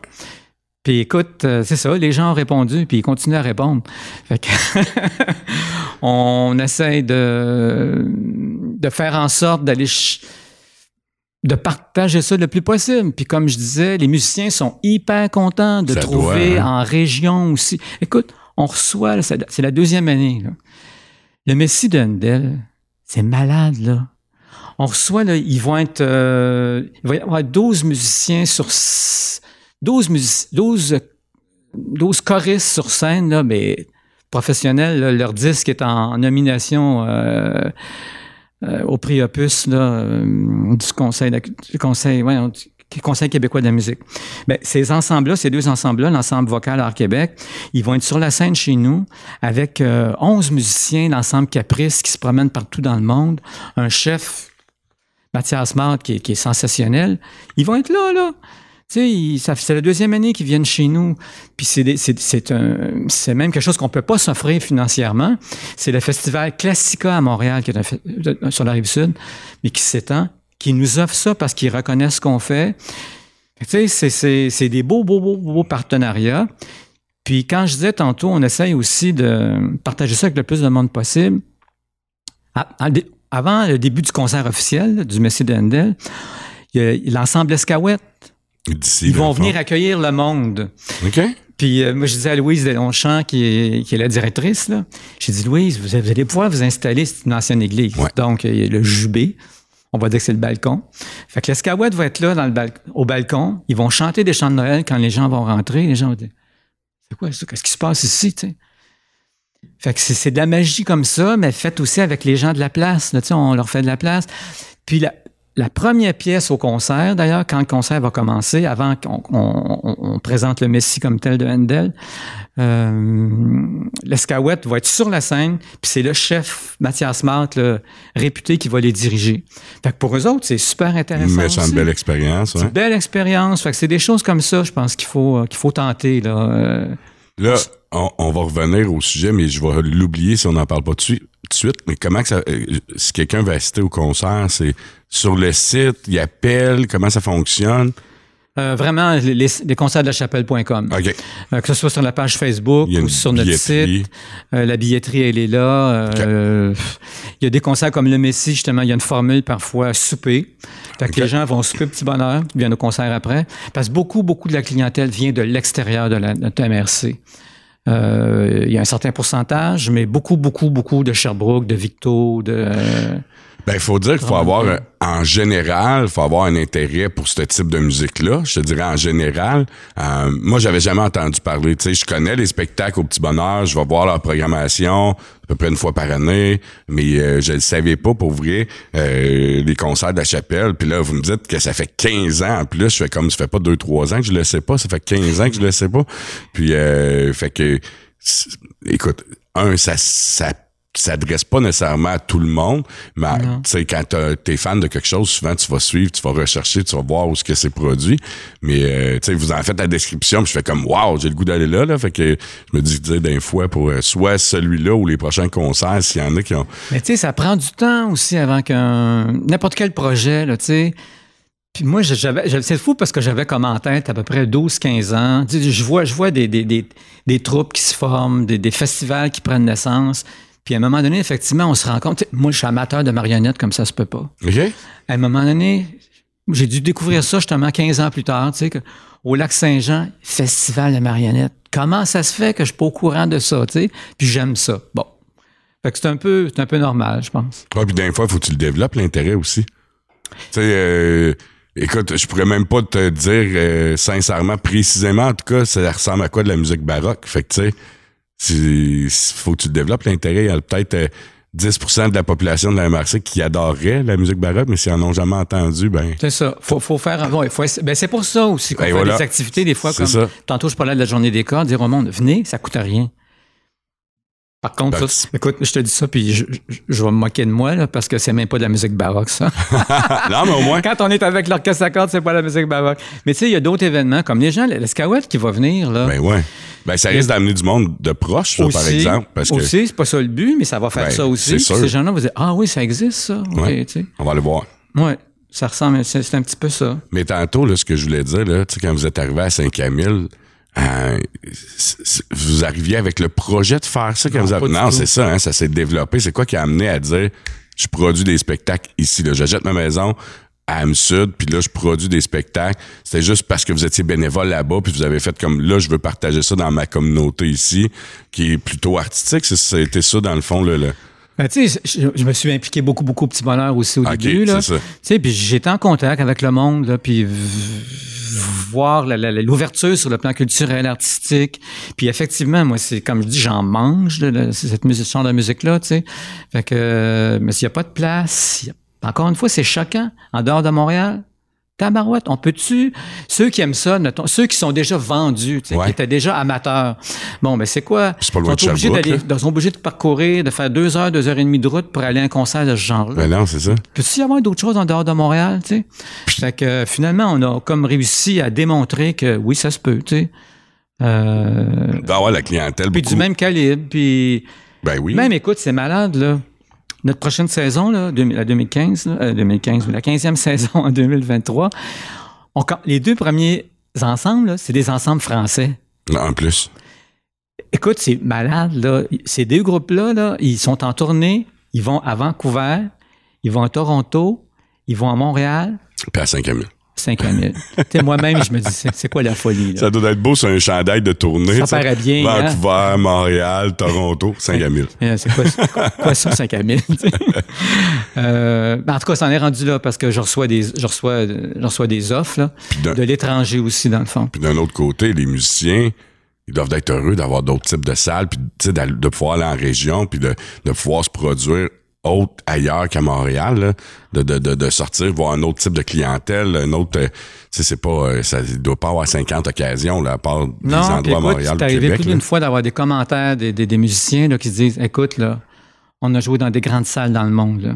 [SPEAKER 2] Puis écoute, euh, c'est ça, les gens ont répondu, puis ils continuent à répondre. Fait que on essaie de, de faire en sorte d'aller ch- de partager ça le plus possible. Puis comme je disais, les musiciens sont hyper contents de
[SPEAKER 1] Ça
[SPEAKER 2] trouver
[SPEAKER 1] doit, hein.
[SPEAKER 2] en région aussi. Écoute, on reçoit, c'est la deuxième année. là. Le Messie de Handel, c'est malade, là. On reçoit, là, ils vont être, euh, il va y avoir 12 musiciens sur, s- 12 music 12, euh, 12 choristes sur scène, là, mais professionnels, là, leur disque est en nomination, euh, euh, au prix Opus, euh, du Conseil, québécois de la musique. Ben, ces ensembles-là, ces deux ensembles-là, l'ensemble vocal Art Québec, ils vont être sur la scène chez nous avec euh, 11 musiciens, l'ensemble Caprice qui se promènent partout dans le monde, un chef, Mathias est- qui est sensationnel. Ils vont être là, là. C'est la deuxième année qu'ils viennent chez nous. Puis c'est même quelque chose qu'on peut pas s'offrir financièrement. C'est le festival Classica à Montréal, qui est sur la rive sud, mais qui s'étend, qui nous offre ça parce qu'ils reconnaissent ce qu'on fait. C'est- des beaux, beaux, beaux, beaux partenariats. Puis quand je disais tantôt, on essaye aussi de partager ça avec le plus de monde possible. Dé- Avant le début du concert officiel du Messie de Handel, il y a l'ensemble Escaouette. Ils vont venir accueillir le monde.
[SPEAKER 1] OK?
[SPEAKER 2] Puis euh, moi, je disais à Louise Delonchamp, qui est, qui est la directrice, là, j'ai dit, Louise, vous, vous allez pouvoir vous installer, c'est une ancienne église.
[SPEAKER 1] Ouais.
[SPEAKER 2] Donc, il y a le jubé. On va dire que c'est le balcon. Fait que l'escouette va être là dans le bal- au balcon. Ils vont chanter des chants de Noël quand les gens vont rentrer. Les gens vont dire, c'est quoi ça? Qu'est-ce qui se passe ici? tu sais? Fait que c'est de la magie comme ça, mais faite aussi avec les gens de la place. Là, on leur fait de la place. Puis la, la première pièce au concert, d'ailleurs, quand le concert va commencer, avant qu'on on- on- on présente le Messie comme tel de Handel, euh, l'escouette va être sur la scène, puis c'est le chef Mathias Marthe, le réputé, qui va les diriger. Fait que pour eux autres, c'est super intéressant.
[SPEAKER 1] Mais c'est une belle expérience,
[SPEAKER 2] C'est une belle expérience. Fait que c'est des choses comme ça, je pense qu'il faut, euh, qu'il faut tenter. Là. Euh,
[SPEAKER 1] Là, on, on va revenir au sujet, mais je vais l'oublier si on n'en parle pas dessus. De suite, mais comment que ça, euh, si quelqu'un veut assister au concert, c'est sur le site, il appelle, comment ça fonctionne?
[SPEAKER 2] Euh, vraiment, les, les, concerts de la chapelle.com. Euh, que ce soit sur la page Facebook ou sur notre
[SPEAKER 1] billetterie.
[SPEAKER 2] site. Euh, la billetterie, elle est là. Il y a des concerts comme le Messie, justement, il y a une formule parfois souper. Fait que les gens vont souper petit bonheur, ils viennent au concert après. Parce que beaucoup, beaucoup de la clientèle vient de l'extérieur de la, notre MRC. Euh, il y a un certain pourcentage, mais beaucoup, beaucoup, beaucoup de Sherbrooke, de Victo, de...
[SPEAKER 1] Ben, il faut dire qu'il faut avoir, euh, en général, il faut avoir un intérêt pour ce type de musique-là. Je te dirais en général. Euh, moi, j'avais jamais entendu parler. Tu sais, je connais les spectacles au Petit Bonheur, je vais voir leur programmation à peu près une fois par année, mais euh, je ne savais pas pour vrai euh, les concerts de la chapelle. Puis là, vous me dites que ça fait 15 ans en plus. Je fais comme ça fait pas 2-3 ans que je le sais pas, ça fait 15 ans que je le sais pas. Puis euh, fait que écoute, un, ça, ça s'adresse pas nécessairement à tout le monde, mais tu sais quand t'es fan de quelque chose, souvent tu vas suivre, tu vas rechercher, tu vas voir où ce que c'est produit. Mais euh, tu sais, vous en faites la description, puis je fais comme wow, j'ai le goût d'aller là, là. Fait que je me dis d'un fois pour euh, soit celui-là ou les prochains concerts, s'il y en a qui ont.
[SPEAKER 2] Mais tu sais, ça prend du temps aussi avant qu'un. N'importe quel projet, là, tu sais. Puis moi, j'avais, c'est fou parce que j'avais comme en tête à peu près 12-15 ans. Tu sais, je vois, je vois des, des, des, des troupes qui se forment, des, des festivals qui prennent naissance. Puis à un moment donné, effectivement, on se rend compte. Moi, je suis amateur de marionnettes comme ça se peut pas.
[SPEAKER 1] OK?
[SPEAKER 2] À un moment donné, j'ai dû découvrir ça justement 15 ans plus tard, tu sais, que, au lac Saint-Jean, festival de marionnettes. Comment ça se fait que je suis pas au courant de ça, tu sais? Puis j'aime ça. Bon. Fait que c'est un peu, c'est un peu normal, je pense.
[SPEAKER 1] Ouais, puis d'un fois, faut que tu le développes, l'intérêt aussi. Tu sais, euh, écoute, je pourrais même pas te dire euh, sincèrement, précisément, en tout cas, ça ressemble à quoi de la musique baroque? Fait que, tu sais, si- faut que tu développes l'intérêt. Il y a peut-être euh, 10 de la population de la MRC qui adorerait la musique baroque, mais s'ils en ont jamais entendu, ben...
[SPEAKER 2] C'est ça. Faut, faut faire. ouais, faut ben c'est pour ça aussi qu'on
[SPEAKER 1] Ben
[SPEAKER 2] fait
[SPEAKER 1] voilà.
[SPEAKER 2] des activités des fois comme.
[SPEAKER 1] ça.
[SPEAKER 2] Tantôt, je parlais de la journée des corps, dire au monde, venez, ça coûte rien. Par contre,
[SPEAKER 1] Ben,
[SPEAKER 2] ça, écoute, je te dis ça, puis je, je- je vais me moquer de moi, là, parce que c'est même pas de la musique baroque, ça.
[SPEAKER 1] non, mais au moins...
[SPEAKER 2] Quand on est avec l'orchestre à cordes, c'est pas la musique baroque. Mais tu sais, il y a d'autres événements, comme les gens, le, le Scouette qui va venir, là.
[SPEAKER 1] Ben ouais. Ben ça risque d'amener du monde de proche, ça, par exemple, parce que
[SPEAKER 2] aussi, c'est pas ça le but, mais ça va faire
[SPEAKER 1] Ben,
[SPEAKER 2] ça aussi.
[SPEAKER 1] sûr.
[SPEAKER 2] Ces gens-là vont dire, ah oui, ça existe, ça.
[SPEAKER 1] Ouais. on va le voir.
[SPEAKER 2] Ouais, ça ressemble, c'est c'est un petit peu ça.
[SPEAKER 1] Mais tantôt, là, ce que je voulais dire, là, quand vous êtes arrivé à Saint-Camille, euh, vous arriviez avec le projet de faire ça quand
[SPEAKER 2] Non,
[SPEAKER 1] vous avez... Non, c'est ça, hein, ça s'est développé. C'est quoi qui a amené à dire je produis des spectacles ici, là? J'achète ma maison à Am-Sud, puis là, je produis des spectacles. C'était juste parce que vous étiez bénévole là-bas, puis vous avez fait comme là, je veux partager ça dans ma communauté ici, qui est plutôt artistique. C'était ça, dans le fond, là. là.
[SPEAKER 2] Ben, tu sais, je, je me suis impliqué beaucoup, beaucoup au petit bonheur aussi au début. Là. Tu sais, puis j'étais en contact avec le monde, là, puis voir l'ouverture sur le plan culturel, artistique. Puis effectivement, moi, c'est comme je dis, j'en mange de, de cette musique, ce genre de musique-là, tu sais. Fait que, euh, mais s'il n'y a pas de place, il y a- encore une fois, c'est choquant. En dehors de Montréal, tabarouette, on peut-tu... Ceux qui aiment ça, notons, ceux qui sont déjà vendus,
[SPEAKER 1] Ouais.
[SPEAKER 2] qui étaient déjà amateurs, bon, ben c'est quoi?
[SPEAKER 1] C'est pas loin
[SPEAKER 2] Ils sont
[SPEAKER 1] de
[SPEAKER 2] obligés d'aller- sont obligés de parcourir, de faire deux heures, deux heures et demie de route pour aller à un concert de ce genre-là.
[SPEAKER 1] Ben non, c'est ça.
[SPEAKER 2] Peut-il y avoir d'autres choses en dehors de Montréal, tu sais? Fait que finalement, on a comme réussi à démontrer que oui, ça se peut, tu sais. Euh,
[SPEAKER 1] D'avoir la clientèle
[SPEAKER 2] puis
[SPEAKER 1] beaucoup.
[SPEAKER 2] du même calibre, puis
[SPEAKER 1] Ben oui.
[SPEAKER 2] même, écoute, c'est malade, là. Notre prochaine saison, là, 2000 la 2015, là, euh, 2015, la 15e saison en 2023, on, com- les deux premiers ensembles, c'est des ensembles français.
[SPEAKER 1] En plus.
[SPEAKER 2] Écoute, c'est malade, là. Ces deux groupes-là, là, ils sont en tournée. Ils vont à Vancouver, ils vont à Toronto, ils vont à Montréal,
[SPEAKER 1] Puis à 5000.
[SPEAKER 2] 5000. tu sais, moi-même, je me dis, c'est quoi la folie, là?
[SPEAKER 1] Ça doit être beau sur un chandail de tournée.
[SPEAKER 2] Ça paraît bien, hein?
[SPEAKER 1] Vancouver, Montréal, Toronto, 5000.
[SPEAKER 2] Euh, C'est quoi, ça- quoi, quoi ça, 5000? tu sais? euh, ben, en tout cas, ça en est rendu là parce que je reçois des, je reçois, je reçois des offres là, de l'étranger aussi, dans le fond.
[SPEAKER 1] Puis d'un autre côté, les musiciens, ils doivent être heureux d'avoir d'autres types de salles, puis de pouvoir aller en région, puis de, de pouvoir se produire autre ailleurs qu'à Montréal, là. de, de, de, de sortir, voir un autre type de clientèle, un autre, euh, c'est pas, euh, ça il doit pas avoir 50 occasions, là, à part des
[SPEAKER 2] Non,
[SPEAKER 1] endroits à Montréal,
[SPEAKER 2] c'est arrivé plus d'une fois d'avoir des commentaires des, des- des musiciens là, qui se disent Écoute, là, on a joué dans des grandes salles dans le monde. là.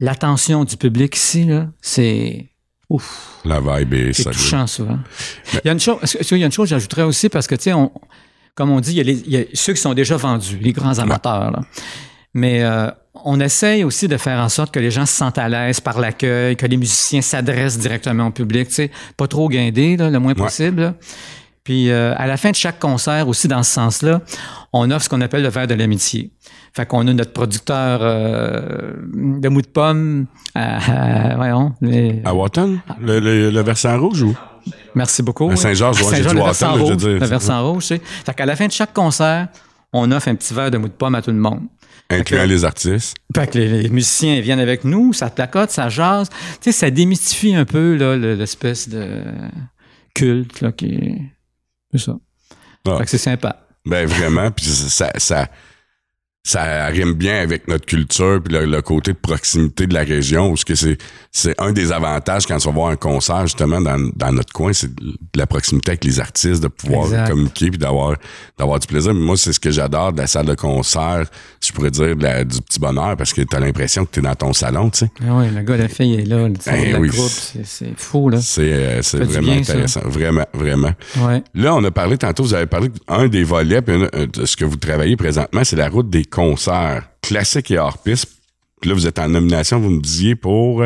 [SPEAKER 2] L'attention du public ici, là, c'est. Ouf,
[SPEAKER 1] La vibe est
[SPEAKER 2] c'est
[SPEAKER 1] solide.
[SPEAKER 2] touchant souvent. Il y a une chose, il y a une chose, j'ajouterais aussi, parce que, tu sais, comme on dit, il y, a les- il y a ceux qui sont déjà vendus, les grands amateurs. là. Mais euh, on essaye aussi de faire en sorte que les gens se sentent à l'aise par l'accueil, que les musiciens s'adressent directement au public, tu sais, pas trop guindés, là, le moins possible. là. Puis euh, à la fin de chaque concert, aussi dans ce sens-là, on offre ce qu'on appelle le verre de l'amitié. Fait qu'on a notre producteur euh, de mou de pomme à, à- voyons, les-
[SPEAKER 1] À Wotton? Le, le- le versant rouge ou?
[SPEAKER 2] Merci beaucoup.
[SPEAKER 1] À Saint-Georges, ouais, j'ai dit
[SPEAKER 2] le versant
[SPEAKER 1] mais je veux
[SPEAKER 2] rouge.
[SPEAKER 1] dire,
[SPEAKER 2] Le versant rouge, tu sais. Fait qu'à la fin de chaque concert, on offre un petit verre de mou de pomme à tout le monde.
[SPEAKER 1] Incluant les artistes.
[SPEAKER 2] Fait que les, les musiciens viennent avec nous, ça placote, ça jase. Tu sais, ça démystifie un peu l'espèce de culte là, qui est. C'est ça.
[SPEAKER 1] Ah.
[SPEAKER 2] Fait que c'est sympa.
[SPEAKER 1] Ben vraiment, puis ça, ça, ça rime bien avec notre culture puis le, le côté de proximité de la région, parce que c'est c'est un des avantages quand tu vas voir un concert justement dans, dans notre coin, c'est de la proximité avec les artistes, de pouvoir
[SPEAKER 2] Exact.
[SPEAKER 1] communiquer puis d'avoir d'avoir du plaisir. Mais moi, c'est ce que j'adore de la salle de concert, je pourrais dire de la- du petit bonheur, parce que tu as l'impression que tu es dans ton salon, tu sais.
[SPEAKER 2] Ah oui, le gars, la fille est là. Le,
[SPEAKER 1] Ben oui.
[SPEAKER 2] groupe, c'est fou, là.
[SPEAKER 1] C'est euh, c'est vraiment
[SPEAKER 2] bien, ça.
[SPEAKER 1] intéressant, vraiment, vraiment.
[SPEAKER 2] Ouais.
[SPEAKER 1] Là, on a parlé tantôt, vous avez parlé d'un des volets, puis un de ce que vous travaillez présentement, c'est la route des concerts classiques et hors piste. Puis là, vous êtes en nomination, vous me disiez, pour...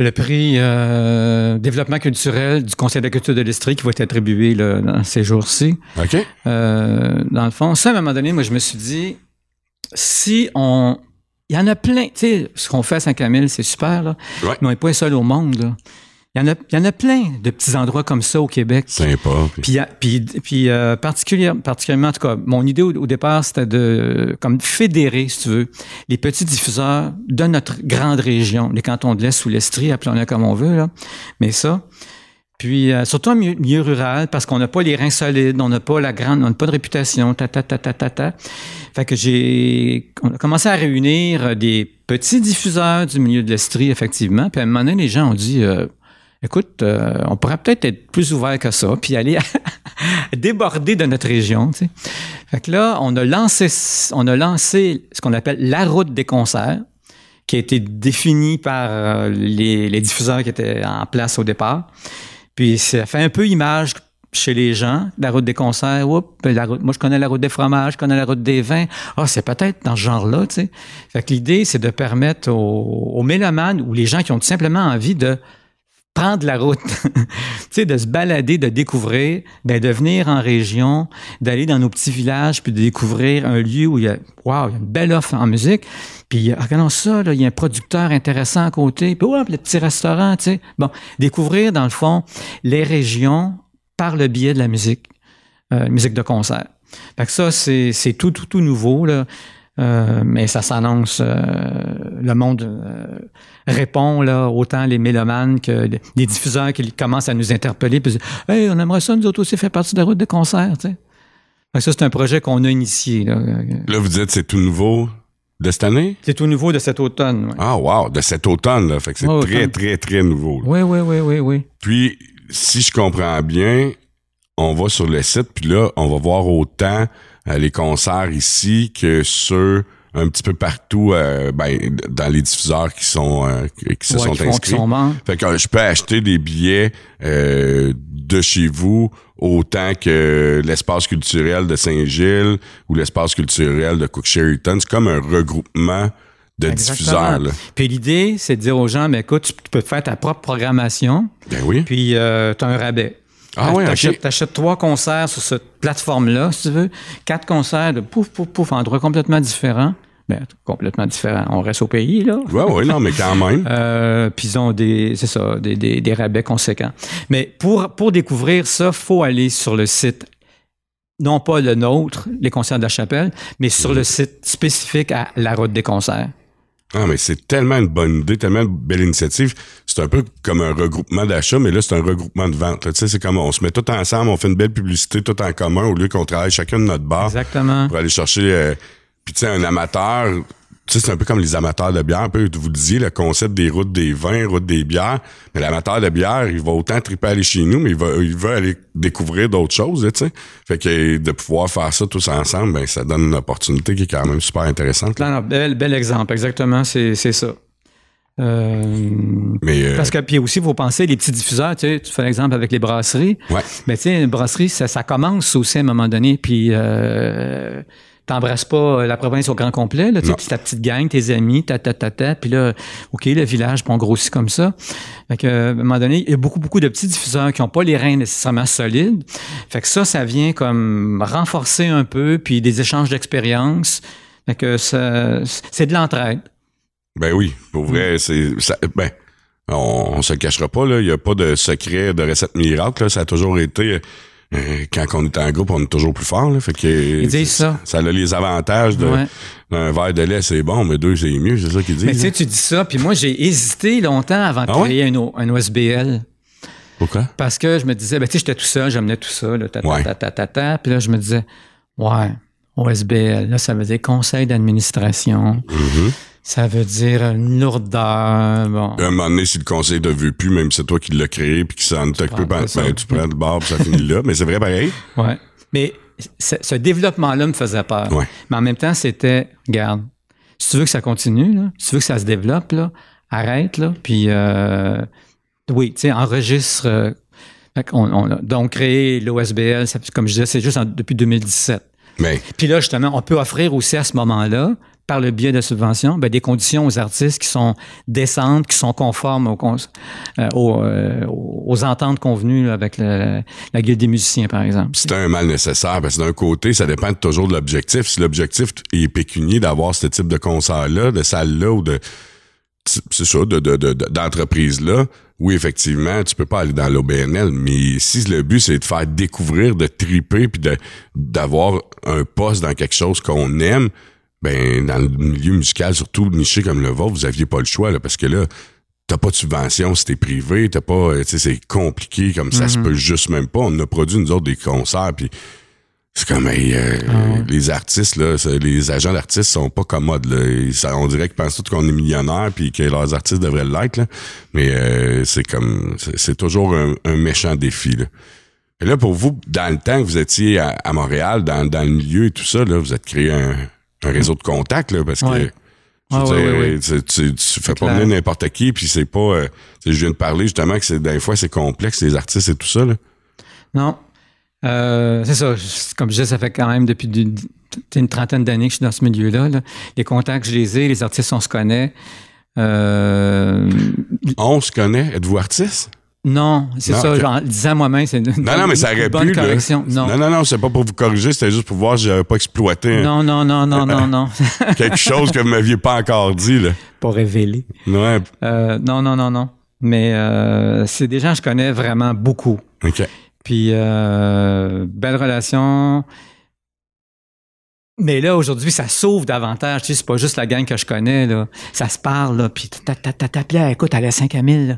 [SPEAKER 2] Le prix euh, développement culturel du Conseil de la culture de l'Estrie qui va être attribué là, dans ces jours-ci.
[SPEAKER 1] OK?
[SPEAKER 2] Euh, dans le fond, ça, à un moment donné, moi, je me suis dit, si on. Il y en a plein. Tu sais, ce qu'on fait à Saint-Camille, c'est super, là.
[SPEAKER 1] Ouais.
[SPEAKER 2] Mais on n'est pas les seuls au monde, là. Il y, en a, il y en a plein de petits endroits comme ça au Québec.
[SPEAKER 1] Sympa. Puis,
[SPEAKER 2] Puis, a- puis, puis euh, particulière- particulièrement, en tout cas, mon idée au, au départ, c'était de comme fédérer, si tu veux, les petits diffuseurs de notre grande région, les cantons de l'Est ou l'Estrie, appelons-le comme on veut, là. Mais ça. Puis, euh, surtout en milieu, milieu rural, parce qu'on n'a pas les reins solides, on n'a pas la grande, on n'a pas de réputation, ta, ta, ta, ta, ta, ta. Fait que j'ai, on a commencé à réunir euh, des petits diffuseurs du milieu de l'Estrie, effectivement. Puis à un moment donné, les gens ont dit, euh, écoute, euh, on pourrait peut-être être plus ouvert que ça, puis aller déborder de notre région. Tu sais. Fait que là, on a lancé, on a lancé ce qu'on appelle la route des concerts, qui a été définie par euh, les, diffuseurs qui étaient en place au départ. Puis ça fait un peu image chez les gens, la route des concerts, oups, ben, la route, moi je connais la route des fromages, je connais la route des vins. Ah, c'est peut-être dans ce genre-là, tu sais. Fait que l'idée, c'est de permettre aux, aux mélomanes ou les gens qui ont tout simplement envie de prendre la route, de se balader, de découvrir, ben, de venir en région, d'aller dans nos petits villages, puis de découvrir un lieu où il y a, une belle offre en musique. Puis, regardons ça, là, il y a un producteur intéressant à côté, puis le petit restaurant, tu sais. Bon, découvrir, dans le fond, les régions par le biais de la musique, euh, musique de concert. Fait que ça, c'est c'est tout, tout, tout nouveau, là. Euh, mais ça s'annonce, euh, le monde euh, répond, là, autant les mélomanes que les diffuseurs qui commencent à nous interpeller, puis disent, hey, on aimerait ça, nous autres aussi, faire partie de la route de concert, tu sais. Ça, c'est un projet qu'on a initié, là.
[SPEAKER 1] là, vous dites c'est tout nouveau de cette année?
[SPEAKER 2] C'est tout nouveau de cet automne, ouais.
[SPEAKER 1] Ah, wow, de cet automne, là. Fait que c'est
[SPEAKER 2] Ouais,
[SPEAKER 1] très, très, très nouveau. là.
[SPEAKER 2] Oui, oui, oui, oui, oui.
[SPEAKER 1] Puis, si je comprends bien, on va sur le site, puis là, on va voir autant les concerts ici que ceux un petit peu partout euh, ben, dans les diffuseurs qui sont euh, qui se
[SPEAKER 2] Ouais,
[SPEAKER 1] sont
[SPEAKER 2] qui
[SPEAKER 1] inscrits.
[SPEAKER 2] sont.
[SPEAKER 1] Fait que euh, je peux acheter des billets euh, de chez vous autant que l'espace culturel de Saint-Gilles ou l'espace culturel de Cook Sheridan. C'est comme un regroupement de
[SPEAKER 2] Exactement.
[SPEAKER 1] diffuseurs. Là.
[SPEAKER 2] Puis l'idée, c'est de dire aux gens, mais écoute, tu peux faire ta propre programmation,
[SPEAKER 1] Ben oui.
[SPEAKER 2] puis euh, tu as un rabais.
[SPEAKER 1] Ah ouais,
[SPEAKER 2] t'achètes, trois concerts sur cette plateforme-là, si tu veux. Quatre concerts de pouf, pouf, pouf, endroits complètement différents. Ben, complètement différents. On reste au pays, là.
[SPEAKER 1] Ouais, ouais, non, mais quand même.
[SPEAKER 2] Euh, puis ils ont des, c'est ça, des, des, des rabais conséquents. Mais pour, pour découvrir ça, faut aller sur le site, non pas le nôtre, les concerts de la chapelle, mais sur le site spécifique à la route des concerts.
[SPEAKER 1] Ah, mais c'est tellement une bonne idée, tellement une belle initiative. C'est un peu comme un regroupement d'achat, mais là, c'est un regroupement de vente. là. Tu sais, c'est comme on se met tout ensemble, on fait une belle publicité tout en commun au lieu qu'on travaille chacun de notre bar
[SPEAKER 2] Exactement.
[SPEAKER 1] pour aller chercher. euh, Puis tu sais, un amateur, c'est un peu comme les amateurs de bière. Un peu, vous disiez, le concept des routes des vins, routes des bières. Mais l'amateur de bière, il va autant triper aller chez nous, mais il va, il veut aller découvrir d'autres choses, tu sais. Fait que de pouvoir faire ça tous ensemble, ben ça donne une opportunité qui est quand même super intéressante. là.
[SPEAKER 2] Non, non, bel, bel exemple, exactement, c'est c'est ça. Euh,
[SPEAKER 1] Mais euh,
[SPEAKER 2] parce que puis aussi, faut penser, les petits diffuseurs, tu sais, tu fais l'exemple avec les brasseries.
[SPEAKER 1] ouais.
[SPEAKER 2] Mais tu sais, une brasserie, ça, ça commence aussi à un moment donné, puis euh, t'embrasses pas la province au grand complet, là, ta petite gang, tes amis, ta, ta, ta, ta, puis là, OK, le village, puis on grossit comme ça. Fait que, à un moment donné, il y a beaucoup, beaucoup de petits diffuseurs qui ont pas les reins nécessairement solides. Fait que ça, ça vient comme renforcer un peu, puis des échanges d'expériences. Fait que ça, c'est de l'entraide.
[SPEAKER 1] Ben oui, pour
[SPEAKER 2] Mm.
[SPEAKER 1] vrai, c'est. ça- Ben, on, on se le cachera pas, là. Il n'y a pas de secret, de recette miracle, là. Ça a toujours été. Euh, quand on est en groupe, on est toujours plus fort, là. Fait que.
[SPEAKER 2] Ils disent ça.
[SPEAKER 1] Ça a les avantages de.
[SPEAKER 2] Ouais.
[SPEAKER 1] Verre de lait, c'est bon, mais deux, c'est mieux. C'est ça qu'ils disent.
[SPEAKER 2] Mais tu sais,
[SPEAKER 1] hein.
[SPEAKER 2] tu dis ça, puis moi, j'ai hésité longtemps avant de
[SPEAKER 1] Ah ouais?
[SPEAKER 2] créer un, OSBL.
[SPEAKER 1] Pourquoi?
[SPEAKER 2] Parce que je me disais, ben, tu sais, j'étais tout seul, j'amenais tout ça, là, ta, ta,
[SPEAKER 1] Ouais.
[SPEAKER 2] ta, ta, ta, ta. Puis là, je me disais, ouais, OSBL, là, ça veut dire conseil d'administration.
[SPEAKER 1] Mhm.
[SPEAKER 2] Ça veut dire une lourdeur. Bon.
[SPEAKER 1] À un moment donné, si le conseil ne veut plus, même si c'est toi qui l'as créé puis qui s'en
[SPEAKER 2] prends
[SPEAKER 1] ben, ben, tu prends le puis ça finit là. Mais c'est vrai pareil.
[SPEAKER 2] Ouais. Mais ce, développement-là me faisait peur.
[SPEAKER 1] Ouais.
[SPEAKER 2] Mais en même temps, c'était, regarde, si tu veux que ça continue, là, si tu veux que ça se développe, là, arrête, là, puis euh, oui, tu sais, enregistre. euh, on a donc créé l'OSBL, comme je disais, c'est juste en- depuis 2017.
[SPEAKER 1] Mais
[SPEAKER 2] Puis là, justement, on peut offrir aussi à ce moment-là, par le biais de subventions, ben, des conditions aux artistes qui sont décentes, qui sont conformes aux, euh, euh, aux ententes convenues là, avec la Guilde des musiciens, par exemple.
[SPEAKER 1] c'est un mal nécessaire parce que d'un côté, ça dépend toujours de l'objectif. Si l'objectif est pécunier d'avoir ce type de concert-là, de salle-là ou de c'est ça, de, de, de- d'entreprise-là, oui, effectivement, tu peux pas aller dans l'OBNL, mais si le but, c'est de faire découvrir, de triper, puis d'avoir un poste dans quelque chose qu'on aime, ben, dans le milieu musical, surtout niché comme le vôtre, vous aviez pas le choix, là, parce que là, t'as pas de subvention si t'es privé, t'as pas, euh, tu sais, c'est compliqué, comme ça se peut juste même pas. On a produit, nous autres, des concerts, puis c'est comme, hey, euh, les artistes, là, les agents d'artistes sont pas commodes, là. Ils- ça- on dirait qu'ils pensent tous qu'on est millionnaire puis que leurs artistes devraient l'être, là. Mais euh, c'est comme, c'est c'est toujours un, un méchant défi, là. Et là, pour vous, dans le temps que vous étiez à, à Montréal, dans, dans le milieu et tout ça, là, vous êtes créé un, un réseau de contacts, là, parce que
[SPEAKER 2] Ouais. Ah,
[SPEAKER 1] dire, tu, tu, tu fais pas
[SPEAKER 2] clair.
[SPEAKER 1] venir n'importe qui, puis c'est pas. euh, je viens de parler justement que c'est des fois c'est complexe les artistes et tout ça. Là.
[SPEAKER 2] Non. Euh, c'est ça. Comme je disais, ça fait quand même depuis une trentaine d'années que je suis dans ce milieu-là. là. Les contacts, je les ai, les artistes, on se connaît. Euh,
[SPEAKER 1] On se connaît. Êtes-vous artiste?
[SPEAKER 2] Non, c'est ça.
[SPEAKER 1] ok.
[SPEAKER 2] Genre, disant moi-même, c'est une,
[SPEAKER 1] Non, non, mais ça
[SPEAKER 2] une
[SPEAKER 1] aurait
[SPEAKER 2] bonne
[SPEAKER 1] pu.
[SPEAKER 2] correction. Non.
[SPEAKER 1] non, non, non, c'est pas pour vous corriger, c'était juste pour voir si j'avais pas exploité
[SPEAKER 2] non, non, non, non, non, non.
[SPEAKER 1] quelque chose que vous m'aviez pas encore dit. Là.
[SPEAKER 2] Pas révélé.
[SPEAKER 1] Ouais,
[SPEAKER 2] Euh, non, non, non, non. Mais euh, c'est des gens que je connais vraiment beaucoup.
[SPEAKER 1] ok.
[SPEAKER 2] Puis, euh, belle relation. Mais là, aujourd'hui, ça s'ouvre davantage. Tu sais, c'est pas juste la gang que je connais, là. Ça se parle, là. Puis, ta, ta, ta, ta, ta, écoute, elle est à 5 à 1000, là.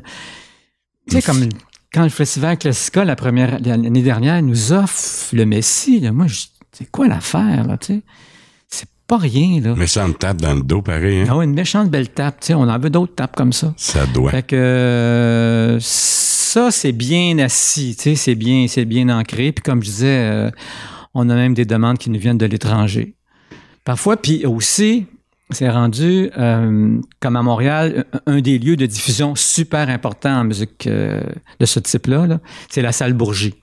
[SPEAKER 2] Tu sais, comme quand le Festival Classica, la première, l'année dernière, nous offre le Messi, là. Moi, c'est quoi l'affaire, là, tu sais? C'est pas rien, là.
[SPEAKER 1] Mais ça me tape dans le dos, pareil. Hein?
[SPEAKER 2] Ah ouais, une méchante belle tape, tu sais. On en veut d'autres tapes comme ça.
[SPEAKER 1] Ça doit.
[SPEAKER 2] Fait que euh, ça, c'est bien assis, tu sais, c'est bien, c'est bien ancré. Puis comme je disais, euh, on a même des demandes qui nous viennent de l'étranger. Parfois, puis aussi, c'est rendu, euh, comme à Montréal, un des lieux de diffusion super important en musique euh, de ce type-là, là, c'est la salle Bourgie.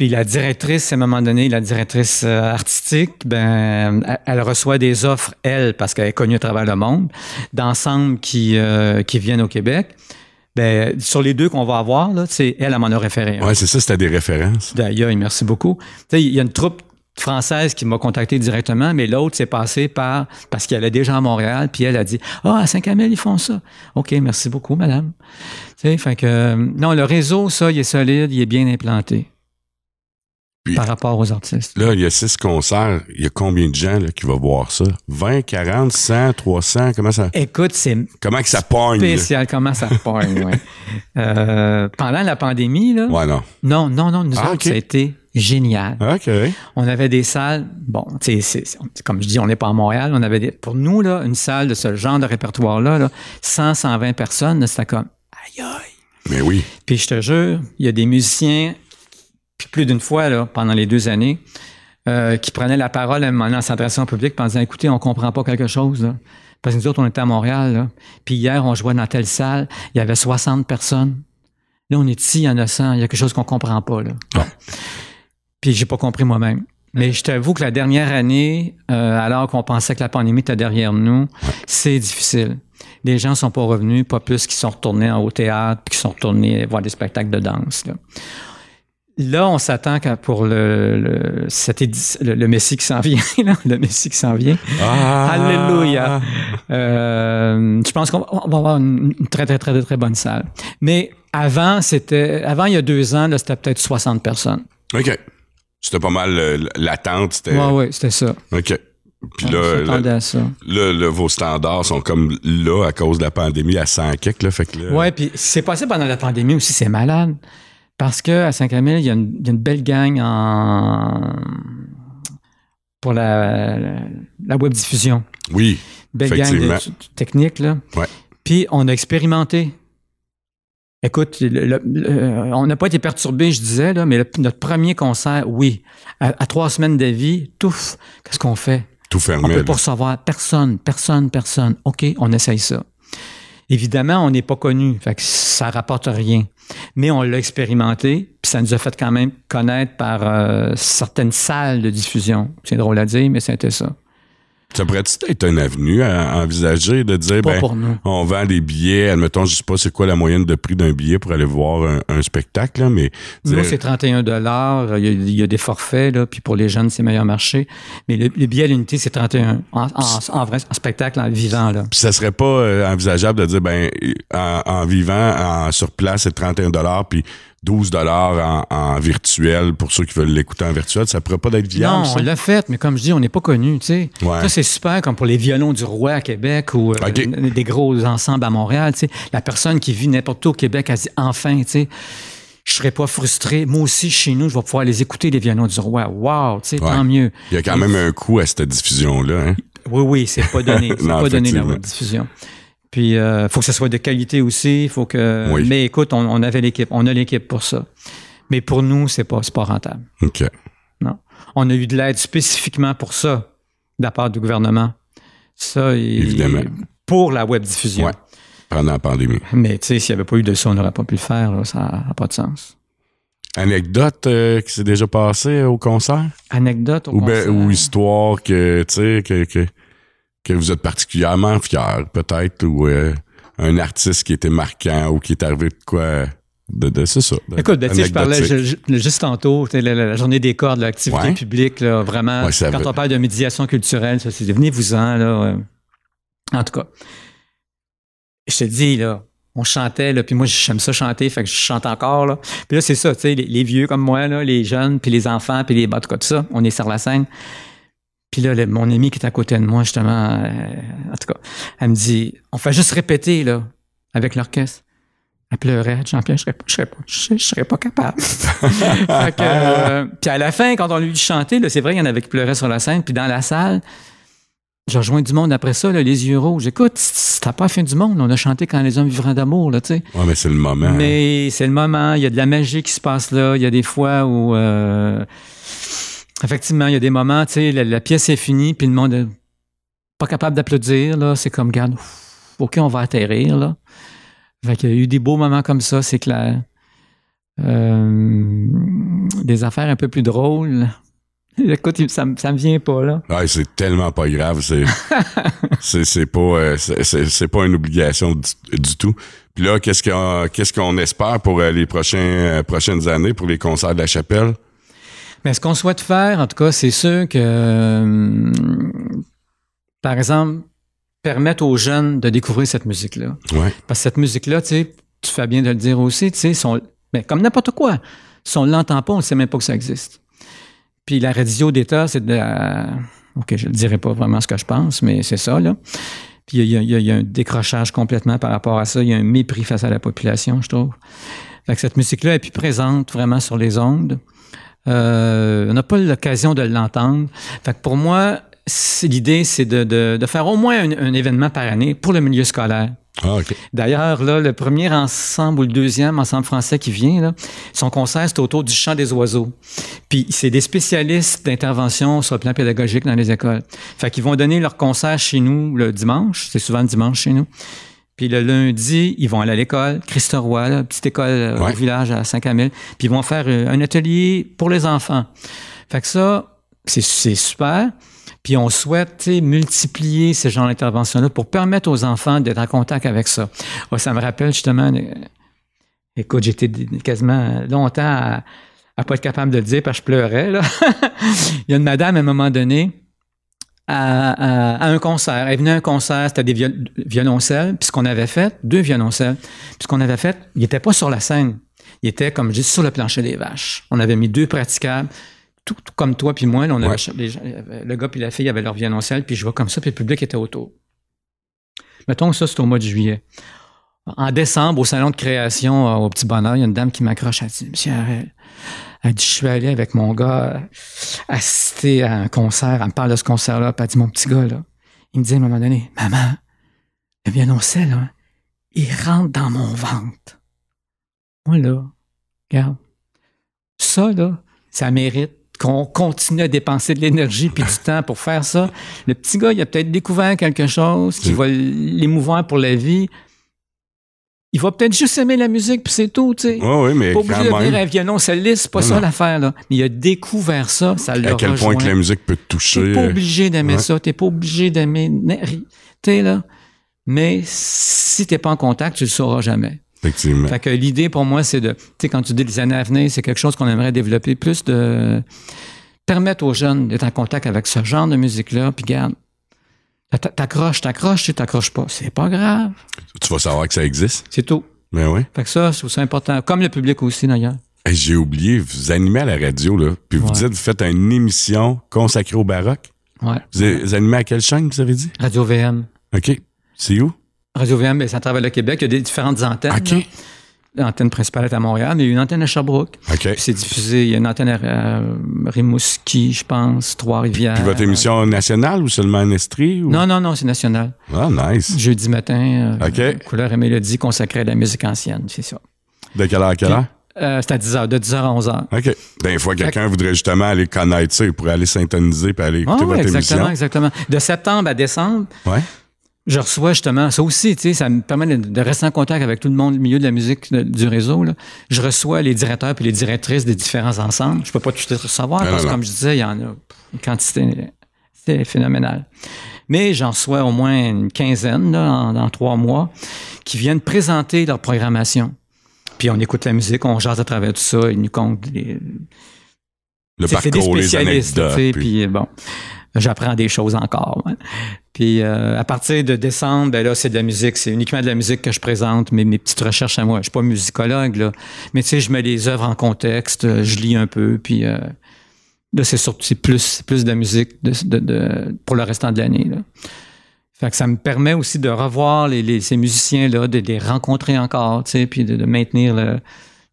[SPEAKER 2] Puis la directrice, à un moment donné, la directrice euh, artistique, ben, elle, reçoit des offres, elle, parce qu'elle est connue à travers le monde, d'ensembles qui, euh, qui viennent au Québec. Ben, sur les deux qu'on va avoir, là, c'est elle, elle m'en a référé.
[SPEAKER 1] Ouais, c'est ça, c'était des références.
[SPEAKER 2] D'ailleurs, merci beaucoup. Il y a une troupe française qui m'a contacté directement, mais l'autre s'est passé par parce qu'elle est déjà à Montréal, puis elle a dit Ah, à Saint-Camille, ils font ça. OK, merci beaucoup, madame. Tu sais, fait que euh, non, le réseau, ça, il est solide, il est bien implanté
[SPEAKER 1] Puis-
[SPEAKER 2] par rapport aux artistes.
[SPEAKER 1] Là, il y a six concerts. Il y a combien de gens là, qui vont voir ça? 20, 40, 100, 300? Comment ça,
[SPEAKER 2] Écoute, c'est
[SPEAKER 1] comment que ça pogne? là?
[SPEAKER 2] spécial comment ça pogne, ouais. Euh, pendant la pandémie, là,
[SPEAKER 1] Ouais, non.
[SPEAKER 2] non, non, non, nous
[SPEAKER 1] Ah,
[SPEAKER 2] autres,
[SPEAKER 1] OK.
[SPEAKER 2] ça a été génial.
[SPEAKER 1] OK.
[SPEAKER 2] On avait des salles, bon, tu sais, comme je dis, on n'est pas à Montréal, on avait des, pour nous, là, une salle de ce genre de répertoire-là, là, 100, 120 personnes, c'était comme, aïe, aïe.
[SPEAKER 1] Mais oui.
[SPEAKER 2] Puis je te jure, il y a des musiciens, puis plus d'une fois, là, pendant les deux années, euh, qui prenaient la parole à un moment donné en s'adressant au public en disant, écoutez, on comprend pas quelque chose, là. Parce que nous autres, on était à Montréal, là. Puis hier, on jouait dans telle salle, il y avait 60 personnes. Là, on est ici, il y en a 100, il y a quelque chose qu'on comprend pas, là. Bon. Puis j'ai pas compris moi-même. Mais je t'avoue que la dernière année, euh, alors qu'on pensait que la pandémie était derrière nous, c'est difficile. Les gens sont pas revenus, pas plus qu'ils sont retournés au théâtre, puis qu'ils sont retournés voir des spectacles de danse. Là. Là, on s'attend pour le, le, cet édi- le, le Messie qui s'en vient, là, le Messie qui s'en vient.
[SPEAKER 1] Ah!
[SPEAKER 2] Alléluia. Euh, je pense qu'on va on va avoir une, une très, très, très, très bonne salle. Mais avant, c'était, avant, il y a deux ans, là, c'était peut-être 60 personnes.
[SPEAKER 1] OK. C'était pas mal euh, l'attente. C'était...
[SPEAKER 2] Ouais, ouais, c'était ça.
[SPEAKER 1] OK. Puis là,
[SPEAKER 2] s'attendait
[SPEAKER 1] là,
[SPEAKER 2] à ça.
[SPEAKER 1] là, là, vos standards sont comme là à cause de la pandémie à 100 quelques, là. Fait que là,
[SPEAKER 2] Ouais, puis c'est passé pendant la pandémie aussi, c'est malade. Parce que à Saint-Camille, il y, a une- il y a une belle gang en pour la, la, la web diffusion.
[SPEAKER 1] Oui.
[SPEAKER 2] Belle gang de,
[SPEAKER 1] Effectivement.
[SPEAKER 2] de technique, là.
[SPEAKER 1] Ouais.
[SPEAKER 2] Puis on a expérimenté. Écoute, le- le- le- on n'a pas été perturbé, je disais, là, mais notre premier concert, oui. À, à trois semaines d'avis, touf, qu'est-ce qu'on fait?
[SPEAKER 1] Tout
[SPEAKER 2] On
[SPEAKER 1] fermé.
[SPEAKER 2] peut
[SPEAKER 1] là.
[SPEAKER 2] pas recevoir personne, personne, personne. OK, on essaye ça. Évidemment, on n'est pas connu, fait que ça rapporte rien. Mais on l'a expérimenté, puis ça nous a fait quand même connaître par euh, certaines salles de diffusion. C'est drôle à dire, mais c'était ça.
[SPEAKER 1] Ça pourrait-tu être une avenue à envisager de dire, ben, on vend des billets, admettons, je sais pas c'est quoi la moyenne de prix d'un billet pour aller voir un, un spectacle, là, mais
[SPEAKER 2] Nous,
[SPEAKER 1] dire-
[SPEAKER 2] c'est 31 dollars. Il, y a- il y a des forfaits, là, puis pour les jeunes, c'est meilleur marché. Mais le, le billet à l'unité, c'est 31 en, en, en vrai, en spectacle, en vivant. Là.
[SPEAKER 1] Puis ça serait pas euh, envisageable de dire ben en, en vivant en sur place c'est 31 dollars puis 12 dollars en, en virtuel pour ceux qui veulent l'écouter en virtuel, ça pourrait pas être viable
[SPEAKER 2] Non,
[SPEAKER 1] ça?
[SPEAKER 2] on l'a fait, mais comme je dis, on n'est pas connu, tu sais.
[SPEAKER 1] Ouais.
[SPEAKER 2] Ça, c'est super, comme pour les violons du roi à Québec ou euh, des gros ensembles à Montréal, tu sais. La personne qui vit n'importe où au Québec, elle dit, enfin, tu sais, je serais pas frustré. Moi aussi, chez nous, je vais pouvoir les écouter, les violons du roi. Wow, tu sais,
[SPEAKER 1] Ouais.
[SPEAKER 2] tant mieux.
[SPEAKER 1] Il y a quand même un coût à cette diffusion là hein?
[SPEAKER 2] Oui, oui, c'est pas donné. C'est pas donné la diffusion. Puis, il faut que ce soit de qualité aussi. faut que.
[SPEAKER 1] Oui.
[SPEAKER 2] Mais écoute, on, on avait l'équipe. On a l'équipe pour ça. Mais pour nous, c'est pas, pas rentable.
[SPEAKER 1] OK.
[SPEAKER 2] Non. On a eu de l'aide spécifiquement pour ça, de la part du gouvernement. Ça, il-
[SPEAKER 1] Évidemment.
[SPEAKER 2] Pour la web diffusion.
[SPEAKER 1] Ouais. Pendant la pandémie.
[SPEAKER 2] Mais tu sais, s'il n'y avait pas eu de ça, on n'aurait pas pu le faire. là. Ça n'a pas de sens.
[SPEAKER 1] Anecdote euh, qui s'est déjà passée au concert?
[SPEAKER 2] Anecdote au
[SPEAKER 1] ou, ben-
[SPEAKER 2] concert?
[SPEAKER 1] ou histoire que tu sais que, que que vous êtes particulièrement fier peut-être ou euh, un artiste qui était marquant ou qui est arrivé de quoi de, de c'est ça. de-
[SPEAKER 2] Écoute, ben, je parlais
[SPEAKER 1] anecdotique.
[SPEAKER 2] je- je- juste tantôt, la, journée des cordes, l'activité
[SPEAKER 1] Ouais.
[SPEAKER 2] publique, là, vraiment.
[SPEAKER 1] Ouais,
[SPEAKER 2] quand on parle de médiation culturelle, ça, c'est venez-vous-en, là. euh. En tout cas, je te dis, là, on chantait, là, puis moi, j'aime ça chanter, fait que je chante encore, là. Puis là, c'est ça, tu sais, les, les vieux comme moi, là, les jeunes, puis les enfants, puis les... En tout cas, tout ça, on est sur la scène. Puis là, mon ami qui est à côté de moi, justement, euh, en tout cas, elle me dit, on fait juste répéter, là, avec l'orchestre. Elle pleurait, Jean-Pierre, je serais pas, je serais pas, je, je serais pas capable. Fait que, euh, puis à la fin, quand on lui dit chanter, là, c'est vrai, il y en avait qui pleuraient sur la scène, puis dans la salle, j'ai rejoint du monde après ça, là, les yeux rouges. Écoute, c'était pas la fin du monde. On a chanté quand les hommes vivraient d'amour, là, tu sais.
[SPEAKER 1] Ouais, mais c'est le moment. hein.
[SPEAKER 2] Mais c'est le moment, il y a de la magie qui se passe là. Il y a des fois où, euh, effectivement, il y a des moments, tu sais, la, la pièce est finie, puis le monde est pas capable d'applaudir, là. C'est comme, regarde, ouf, OK, on va atterrir, là. Fait qu'il y a eu des beaux moments comme ça, c'est clair. Euh, des affaires un peu plus drôles. Écoute, ça, me- ça me vient pas, là.
[SPEAKER 1] Ouais, c'est tellement pas grave. C'est, c'est, c'est pas, euh, c'est, c'est- c'est pas une obligation du, du tout. Puis là, qu'est-ce qu'on, qu'est-ce qu'on espère pour euh, les prochains, prochaines années pour les concerts de la chapelle?
[SPEAKER 2] Mais ce qu'on souhaite faire, en tout cas, c'est sûr que, euh, par exemple, permettre aux jeunes de découvrir cette musique-là.
[SPEAKER 1] Ouais.
[SPEAKER 2] Parce que cette musique-là, tu sais, tu fais bien de le dire aussi, tu sais, son- ben, comme n'importe quoi. Si on ne l'entend pas, on ne sait même pas que ça existe. Puis la radio d'État, c'est de la... OK, je ne dirai pas vraiment ce que je pense, mais c'est ça, là. Puis il y, a- il y a- il y a un décrochage complètement par rapport à ça. Il y a un mépris face à la population, je trouve. Fait que cette musique-là est plus présente vraiment sur les ondes. Euh, on n'a pas l'occasion de l'entendre. Fait que pour moi, l'idée, c'est de, de- de faire au moins un, un événement par année pour le milieu scolaire.
[SPEAKER 1] Ah.
[SPEAKER 2] D'ailleurs, là, le premier ensemble ou le deuxième ensemble français qui vient, là, son concert, c'est autour du chant des oiseaux. Puis c'est des spécialistes d'intervention sur le plan pédagogique dans les écoles. Fait qu'ils vont donner leur concert chez nous le dimanche. C'est souvent le dimanche chez nous. Puis le lundi, ils vont aller à l'école, Christ-Roi, là, petite école euh,
[SPEAKER 1] Ouais.
[SPEAKER 2] au village à Saint-Camille. Puis ils vont faire euh, un atelier pour les enfants. Fait que ça, c'est c'est super. Puis on souhaite multiplier ce genre d'intervention-là pour permettre aux enfants d'être en contact avec ça. Ah, ça me rappelle justement, euh, écoute, j'étais quasiment longtemps à, à pas être capable de le dire parce que je pleurais. Là. Il y a une madame à un moment donné à, à- à un concert. Elle venait à un concert, c'était des viol- violoncelles. Puis ce qu'on avait fait, deux violoncelles. Puis ce qu'on avait fait, il n'était pas sur la scène. Il était, comme je dis, sur le plancher des vaches. On avait mis deux praticables. Tout, tout comme toi puis moi, là, on avait,
[SPEAKER 1] Ouais.
[SPEAKER 2] les gens- le gars puis la fille avaient leur violoncelle, puis je vois comme ça, puis le public était autour. Mettons que ça, c'est au mois de juillet. En décembre, au salon de création, euh, au Petit Bonheur, il y a une dame qui m'accroche. Elle dit Monsieur Harel, elle dit Je suis allé avec mon gars euh, assister à un concert. Elle me parle de ce concert-là. Puis elle dit Mon petit gars, là, il me dit à un moment donné Maman, le violoncelle, là, il rentre dans mon ventre. Moi, là, regarde, ça, là, ça mérite qu'on continue à dépenser de l'énergie puis du temps pour faire ça. Le petit gars, il a peut-être découvert quelque chose qui va l'émouvoir pour la vie. Il va peut-être juste aimer la musique, puis c'est tout, tu sais.
[SPEAKER 1] Oui, oui, mais
[SPEAKER 2] Pas obligé de devenir un violoncelliste, c'est pas
[SPEAKER 1] Non,
[SPEAKER 2] ça l'affaire, là. Mais il a découvert ça, ça l'a
[SPEAKER 1] à quel point que la musique peut te toucher.
[SPEAKER 2] T'es pas
[SPEAKER 1] euh,
[SPEAKER 2] obligé d'aimer
[SPEAKER 1] ouais.
[SPEAKER 2] ça, t'es pas obligé d'aimer... Sais, là. Mais si t'es pas en contact, tu le sauras jamais.
[SPEAKER 1] Effectivement.
[SPEAKER 2] Fait que l'idée pour moi, c'est de, tu sais, quand tu dis les années à venir, c'est quelque chose qu'on aimerait développer plus de permettre aux jeunes d'être en contact avec ce genre de musique-là. Puis garde, t'accroches, t'accroches, tu t'accroches pas. C'est pas grave.
[SPEAKER 1] Tu vas savoir que ça existe.
[SPEAKER 2] C'est tout.
[SPEAKER 1] Mais oui.
[SPEAKER 2] Fait que ça, ça important. Comme le public aussi, d'ailleurs.
[SPEAKER 1] Hey, J'ai oublié, vous animez à la radio, là, puis vous
[SPEAKER 2] Ouais.
[SPEAKER 1] dites, vous faites une émission consacrée au baroque.
[SPEAKER 2] Ouais.
[SPEAKER 1] Vous, vous animez à quelle chaîne, vous avez dit?
[SPEAKER 2] Radio VM.
[SPEAKER 1] OK. C'est où?
[SPEAKER 2] Radio VM, ben, c'est à travers le Québec. Il y a des différentes antennes.
[SPEAKER 1] OK.
[SPEAKER 2] là. L'antenne principale est à Montréal, mais il y a une antenne à Sherbrooke.
[SPEAKER 1] OK.
[SPEAKER 2] Puis c'est diffusé. Il y a une antenne à euh, Rimouski, je pense, Trois-Rivières.
[SPEAKER 1] Puis votre émission nationale ou seulement en Estrie? Ou...
[SPEAKER 2] Non, non, non, c'est national.
[SPEAKER 1] Ah, nice.
[SPEAKER 2] Jeudi matin, euh,
[SPEAKER 1] OK.
[SPEAKER 2] couleur et mélodie consacrée à la musique ancienne, c'est ça.
[SPEAKER 1] De quelle heure à quelle heure?
[SPEAKER 2] Euh, c'est à 10h, de 10h à 11h.
[SPEAKER 1] OK. Des fois, quelqu'un voudrait justement aller connaître ça, il pourrait aller s'intoniser puis aller
[SPEAKER 2] Ah
[SPEAKER 1] écouter
[SPEAKER 2] oui,
[SPEAKER 1] votre
[SPEAKER 2] exactement,
[SPEAKER 1] émission.
[SPEAKER 2] exactement. De septembre à décembre,
[SPEAKER 1] Ouais.
[SPEAKER 2] Je reçois justement, ça aussi, tu sais, ça me permet de, de rester en contact avec tout le monde, le milieu de la musique de- du réseau. Là. Je reçois les directeurs puis les directrices des différents ensembles. Je peux pas tout recevoir parce que, comme je disais, il y en a une quantité, c'est phénoménal. Mais j'en reçois au moins une quinzaine là, en- dans trois mois qui viennent présenter leur programmation. Puis on écoute la musique, on jase à travers tout ça, ils nous comptent les,
[SPEAKER 1] Le
[SPEAKER 2] des
[SPEAKER 1] parcours, les
[SPEAKER 2] spécialistes,
[SPEAKER 1] anecdotes. puis-
[SPEAKER 2] puis bon, j'apprends des choses encore. Puis euh, à partir de décembre, ben là, c'est de la musique, c'est uniquement de la musique que je présente, mes, mes petites recherches à moi. Je suis pas musicologue, là, mais tu sais, je mets les œuvres en contexte, euh, je lis un peu, puis euh, là, c'est surtout c'est plus, plus de la musique de, de- de- pour le restant de l'année. ça me permet aussi de revoir les, les- ces musiciens-là, de les rencontrer encore, tu sais, puis de, maintenir le,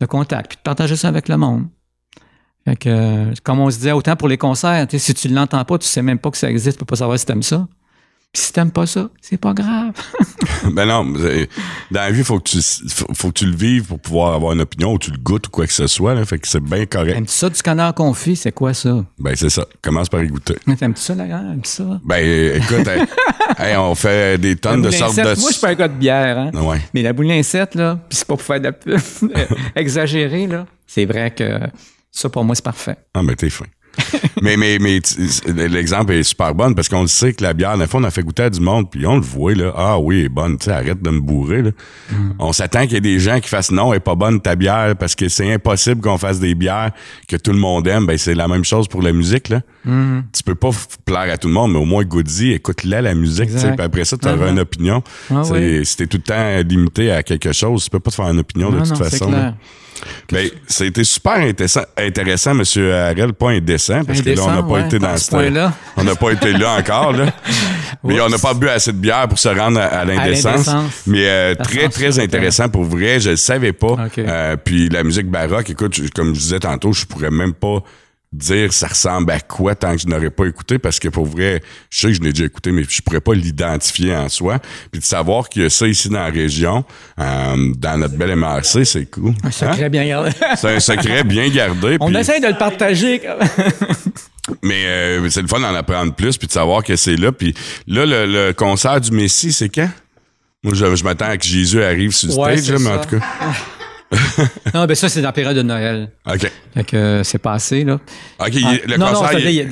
[SPEAKER 2] le contact, puis de partager ça avec le monde. Comme on se disait, autant pour les concerts, tu si tu ne l'entends pas, tu sais même pas que ça existe, tu peux pas savoir si t'aimes ça. Puis si t'aimes pas ça, c'est pas grave.
[SPEAKER 1] Ben non, dans la vie, faut que tu faut, faut que tu le vives pour pouvoir avoir une opinion ou tu le goûtes ou quoi que ce soit. Là, fait que c'est bien correct.
[SPEAKER 2] Aimes-tu ça du canard confit? C'est quoi ça?
[SPEAKER 1] Ben c'est ça. Commence par y goûter.
[SPEAKER 2] T'aimes-tu ça, la gueule? Aimes-tu ça?
[SPEAKER 1] Ben euh, écoute, hey, hey, on fait des tonnes de sortes de.
[SPEAKER 2] Moi, je suis pas un gars de bière, hein?
[SPEAKER 1] Ouais.
[SPEAKER 2] Mais la boulincette, là, puis c'est pas pour faire de la pub exagéré, là, c'est vrai que ça, pour moi, c'est parfait.
[SPEAKER 1] Ah, mais t'es fin. mais mais, mais l'exemple est super bon parce qu'on le sait que la bière, la fois, on a fait goûter à du monde, puis on le voit, là. Ah oui, elle est bonne, tu sais, arrête de me bourrer, là. On s'attend qu'il y ait des gens qui fassent non, elle est pas bonne ta bière parce que c'est impossible qu'on fasse des bières que tout le monde aime. Ben, c'est la même chose pour la musique, là. Tu peux pas plaire à tout le monde, mais au moins, goûte-y, écoute-la, la musique, puis après ça, tu auras
[SPEAKER 2] Ah,
[SPEAKER 1] une opinion.
[SPEAKER 2] Ah, oui.
[SPEAKER 1] Si t'es tout le temps limité à quelque chose, tu peux pas te faire une opinion de toute
[SPEAKER 2] non,
[SPEAKER 1] façon. Ben, ça a été super intéressant, intéressant M. Harel, pas indécent, parce que là, on n'a pas
[SPEAKER 2] ouais,
[SPEAKER 1] été dans
[SPEAKER 2] ce point-là.
[SPEAKER 1] On n'a pas été là encore, là. Mais on n'a pas bu assez de bière pour se rendre à, à l'indécence. Mais euh, très, très intéressant pour vrai. Je le savais pas. Euh, puis la musique baroque, écoute, comme je disais tantôt, je pourrais même pas dire ça ressemble à quoi tant que je n'aurais pas écouté parce que pour vrai, je sais que je l'ai déjà écouté, mais je pourrais pas l'identifier en soi. Puis de savoir qu'il y a ça ici dans la région, euh, dans notre belle MRC, c'est cool.
[SPEAKER 2] Un
[SPEAKER 1] Hein?
[SPEAKER 2] secret bien gardé.
[SPEAKER 1] C'est un secret bien gardé.
[SPEAKER 2] On
[SPEAKER 1] puis-
[SPEAKER 2] essaie de le partager.
[SPEAKER 1] mais euh, c'est le fun d'en apprendre plus puis de savoir que c'est là. Puis là, le, le concert du Messie, c'est quand? Moi, je, je m'attends à que Jésus arrive sur le
[SPEAKER 2] Ouais,
[SPEAKER 1] stage, là, mais en tout cas.
[SPEAKER 2] non, ben ça, c'est dans la période de Noël.
[SPEAKER 1] OK.
[SPEAKER 2] Fait que euh, c'est passé, là.
[SPEAKER 1] OK,
[SPEAKER 2] Ah,
[SPEAKER 1] le
[SPEAKER 2] non, non,
[SPEAKER 1] concert, il-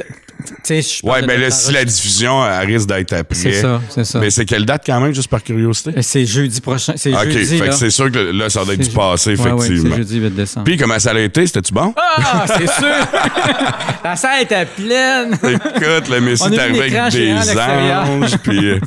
[SPEAKER 2] je
[SPEAKER 1] Ouais, ben là, si la diffusion, elle risque d'être après.
[SPEAKER 2] C'est ça, c'est ça.
[SPEAKER 1] Mais c'est quelle date quand même, juste par curiosité?
[SPEAKER 2] Euh, C'est jeudi prochain. C'est
[SPEAKER 1] OK,
[SPEAKER 2] jeudi,
[SPEAKER 1] fait que c'est sûr que là, ça doit être du passé,
[SPEAKER 2] ouais,
[SPEAKER 1] effectivement.
[SPEAKER 2] c'est jeudi 8 décembre.
[SPEAKER 1] Puis comment ça a été? C'était-tu bon?
[SPEAKER 2] Ah, c'est sûr! la salle était pleine!
[SPEAKER 1] Écoute, le Messi
[SPEAKER 2] On a
[SPEAKER 1] est arrivé avec des anges, puis, euh,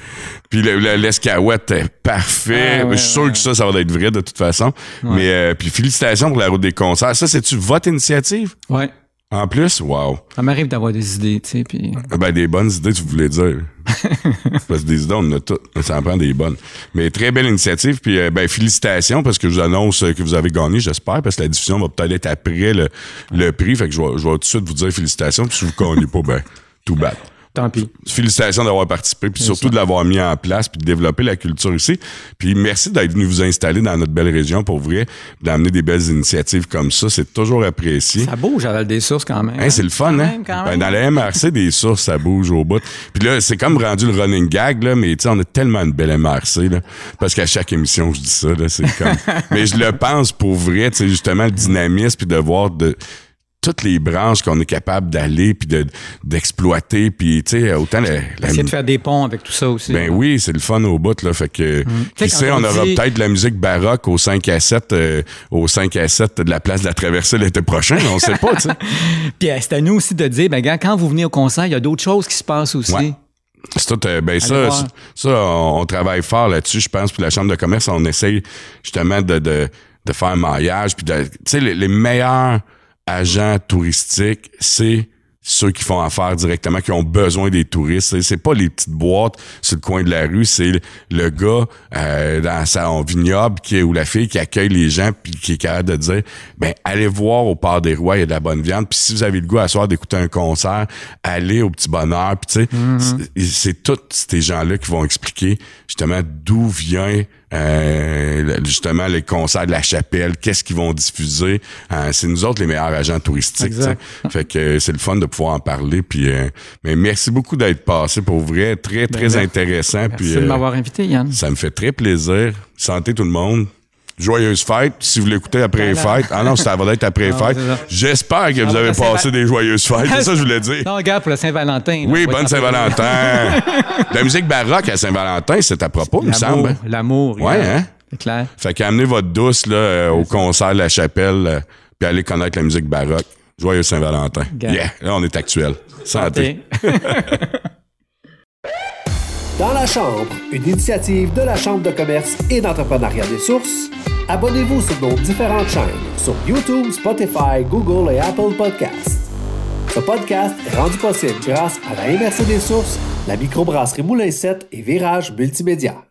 [SPEAKER 1] puis le- le- l'escaouette est parfait.
[SPEAKER 2] Ah, ouais,
[SPEAKER 1] je suis sûr
[SPEAKER 2] ouais.
[SPEAKER 1] que ça, ça va être vrai de toute façon. Mais euh, puis félicitations pour la route des concerts. Ça, c'est-tu votre initiative?
[SPEAKER 2] Ouais.
[SPEAKER 1] En plus, wow.
[SPEAKER 2] Ça m'arrive d'avoir des idées, tu sais, puis...
[SPEAKER 1] Ben, des bonnes idées, tu voulais dire. parce que des idées, on en a toutes. Ça en prend des bonnes. Mais très belle initiative. Puis, euh, ben, félicitations parce que je vous annonce que vous avez gagné, j'espère, parce que la diffusion va peut-être être après le, le prix. Fait que je vais, je vais tout de suite vous dire félicitations. Puis, si vous ne gagnez pas, ben, tout bad.
[SPEAKER 2] Tant pis.
[SPEAKER 1] Félicitations d'avoir participé, puis surtout
[SPEAKER 2] ça.
[SPEAKER 1] de l'avoir mis en place, puis de développer la culture ici. Puis merci d'être venu vous installer dans notre belle région pour vrai, d'amener des belles initiatives comme ça. C'est toujours apprécié.
[SPEAKER 2] Ça bouge à des sources quand même.
[SPEAKER 1] Hein, c'est le fun,
[SPEAKER 2] Quand
[SPEAKER 1] hein?
[SPEAKER 2] même, quand
[SPEAKER 1] Ben,
[SPEAKER 2] même.
[SPEAKER 1] dans la MRC, des sources, ça bouge au bout. Puis là, c'est comme rendu le running gag, là, mais tu sais, on a tellement une belle MRC, là. Parce qu'à chaque émission, je dis ça, là, c'est comme. mais je le pense pour vrai, tu sais, justement, le dynamisme, puis de voir de toutes les branches qu'on est capable d'aller, puis de, d'exploiter, puis tu sais, autant la, la-
[SPEAKER 2] Essayer de faire des ponts avec tout ça aussi.
[SPEAKER 1] ben oui, c'est le fun au bout, là. Fait que, qui
[SPEAKER 2] Tu sais,
[SPEAKER 1] on, aura peut-être de la musique baroque au 5 à 7, euh, au 5 à 7 de la place de la traversée l'été prochain. On sait pas, tu sais.
[SPEAKER 2] Puis euh, c'est à nous aussi de dire, ben, gars, quand vous venez au concert, il y a d'autres choses qui se passent aussi.
[SPEAKER 1] Ouais. C'est tout, euh, ben ça, ça, ça, on, on travaille fort là-dessus, je pense. Puis la Chambre de commerce, on essaye justement de, de, de faire un maillage. Puis de- tu sais, les, les meilleurs agents touristiques, c'est ceux qui font affaire directement, qui ont besoin des touristes. C'est- pas les petites boîtes sur le coin de la rue, c'est le, le gars euh, dans son vignoble qui, ou la fille qui accueille les gens puis qui est capable de dire ben allez voir au Port des Rois, il y a de la bonne viande. Puis si vous avez le goût à soir d'écouter un concert, allez au petit bonheur. Puis tu sais, c'est- c'est tous ces gens-là qui vont expliquer justement d'où vient euh, justement les concerts de la chapelle, qu'est-ce qu'ils vont diffuser? Euh, c'est nous autres les meilleurs agents touristiques.
[SPEAKER 2] Exact.
[SPEAKER 1] Fait que euh, c'est le fun de pouvoir en parler. Puis, euh, mais merci beaucoup d'être passé pour vrai, très très
[SPEAKER 2] Ben,
[SPEAKER 1] intéressant.
[SPEAKER 2] Merci
[SPEAKER 1] puis
[SPEAKER 2] de
[SPEAKER 1] euh,
[SPEAKER 2] m'avoir invité, Yann.
[SPEAKER 1] ça me fait très plaisir. Santé tout le monde. Joyeuse fête. Si vous l'écoutez après les
[SPEAKER 2] Ben là.
[SPEAKER 1] fêtes. Ah non, ça va être après les fêtes. J'espère que vous avez passé des joyeuses fêtes. C'est ça que je voulais dire.
[SPEAKER 2] Non, regarde, pour le Saint-Valentin.
[SPEAKER 1] Oui, bonne Saint-Valentin. La musique baroque à Saint-Valentin, c'est à propos, il me
[SPEAKER 2] L'amour,
[SPEAKER 1] semble.
[SPEAKER 2] l'amour.
[SPEAKER 1] Ouais,
[SPEAKER 2] regarde.
[SPEAKER 1] hein?
[SPEAKER 2] C'est clair.
[SPEAKER 1] Fait qu'amenez votre douce là, euh, au concert de la chapelle, euh, puis allez connaître la musique baroque. Joyeux Saint-Valentin. Yeah, là on est actuel. Santé.
[SPEAKER 3] Dans la Chambre, une initiative de la Chambre de commerce et d'entrepreneuriat des sources. Abonnez-vous sur nos différentes chaînes sur YouTube, Spotify, Google et Apple Podcasts. Ce podcast est rendu possible grâce à la MRC des sources, la microbrasserie Moulin 7 et Virage Multimédia.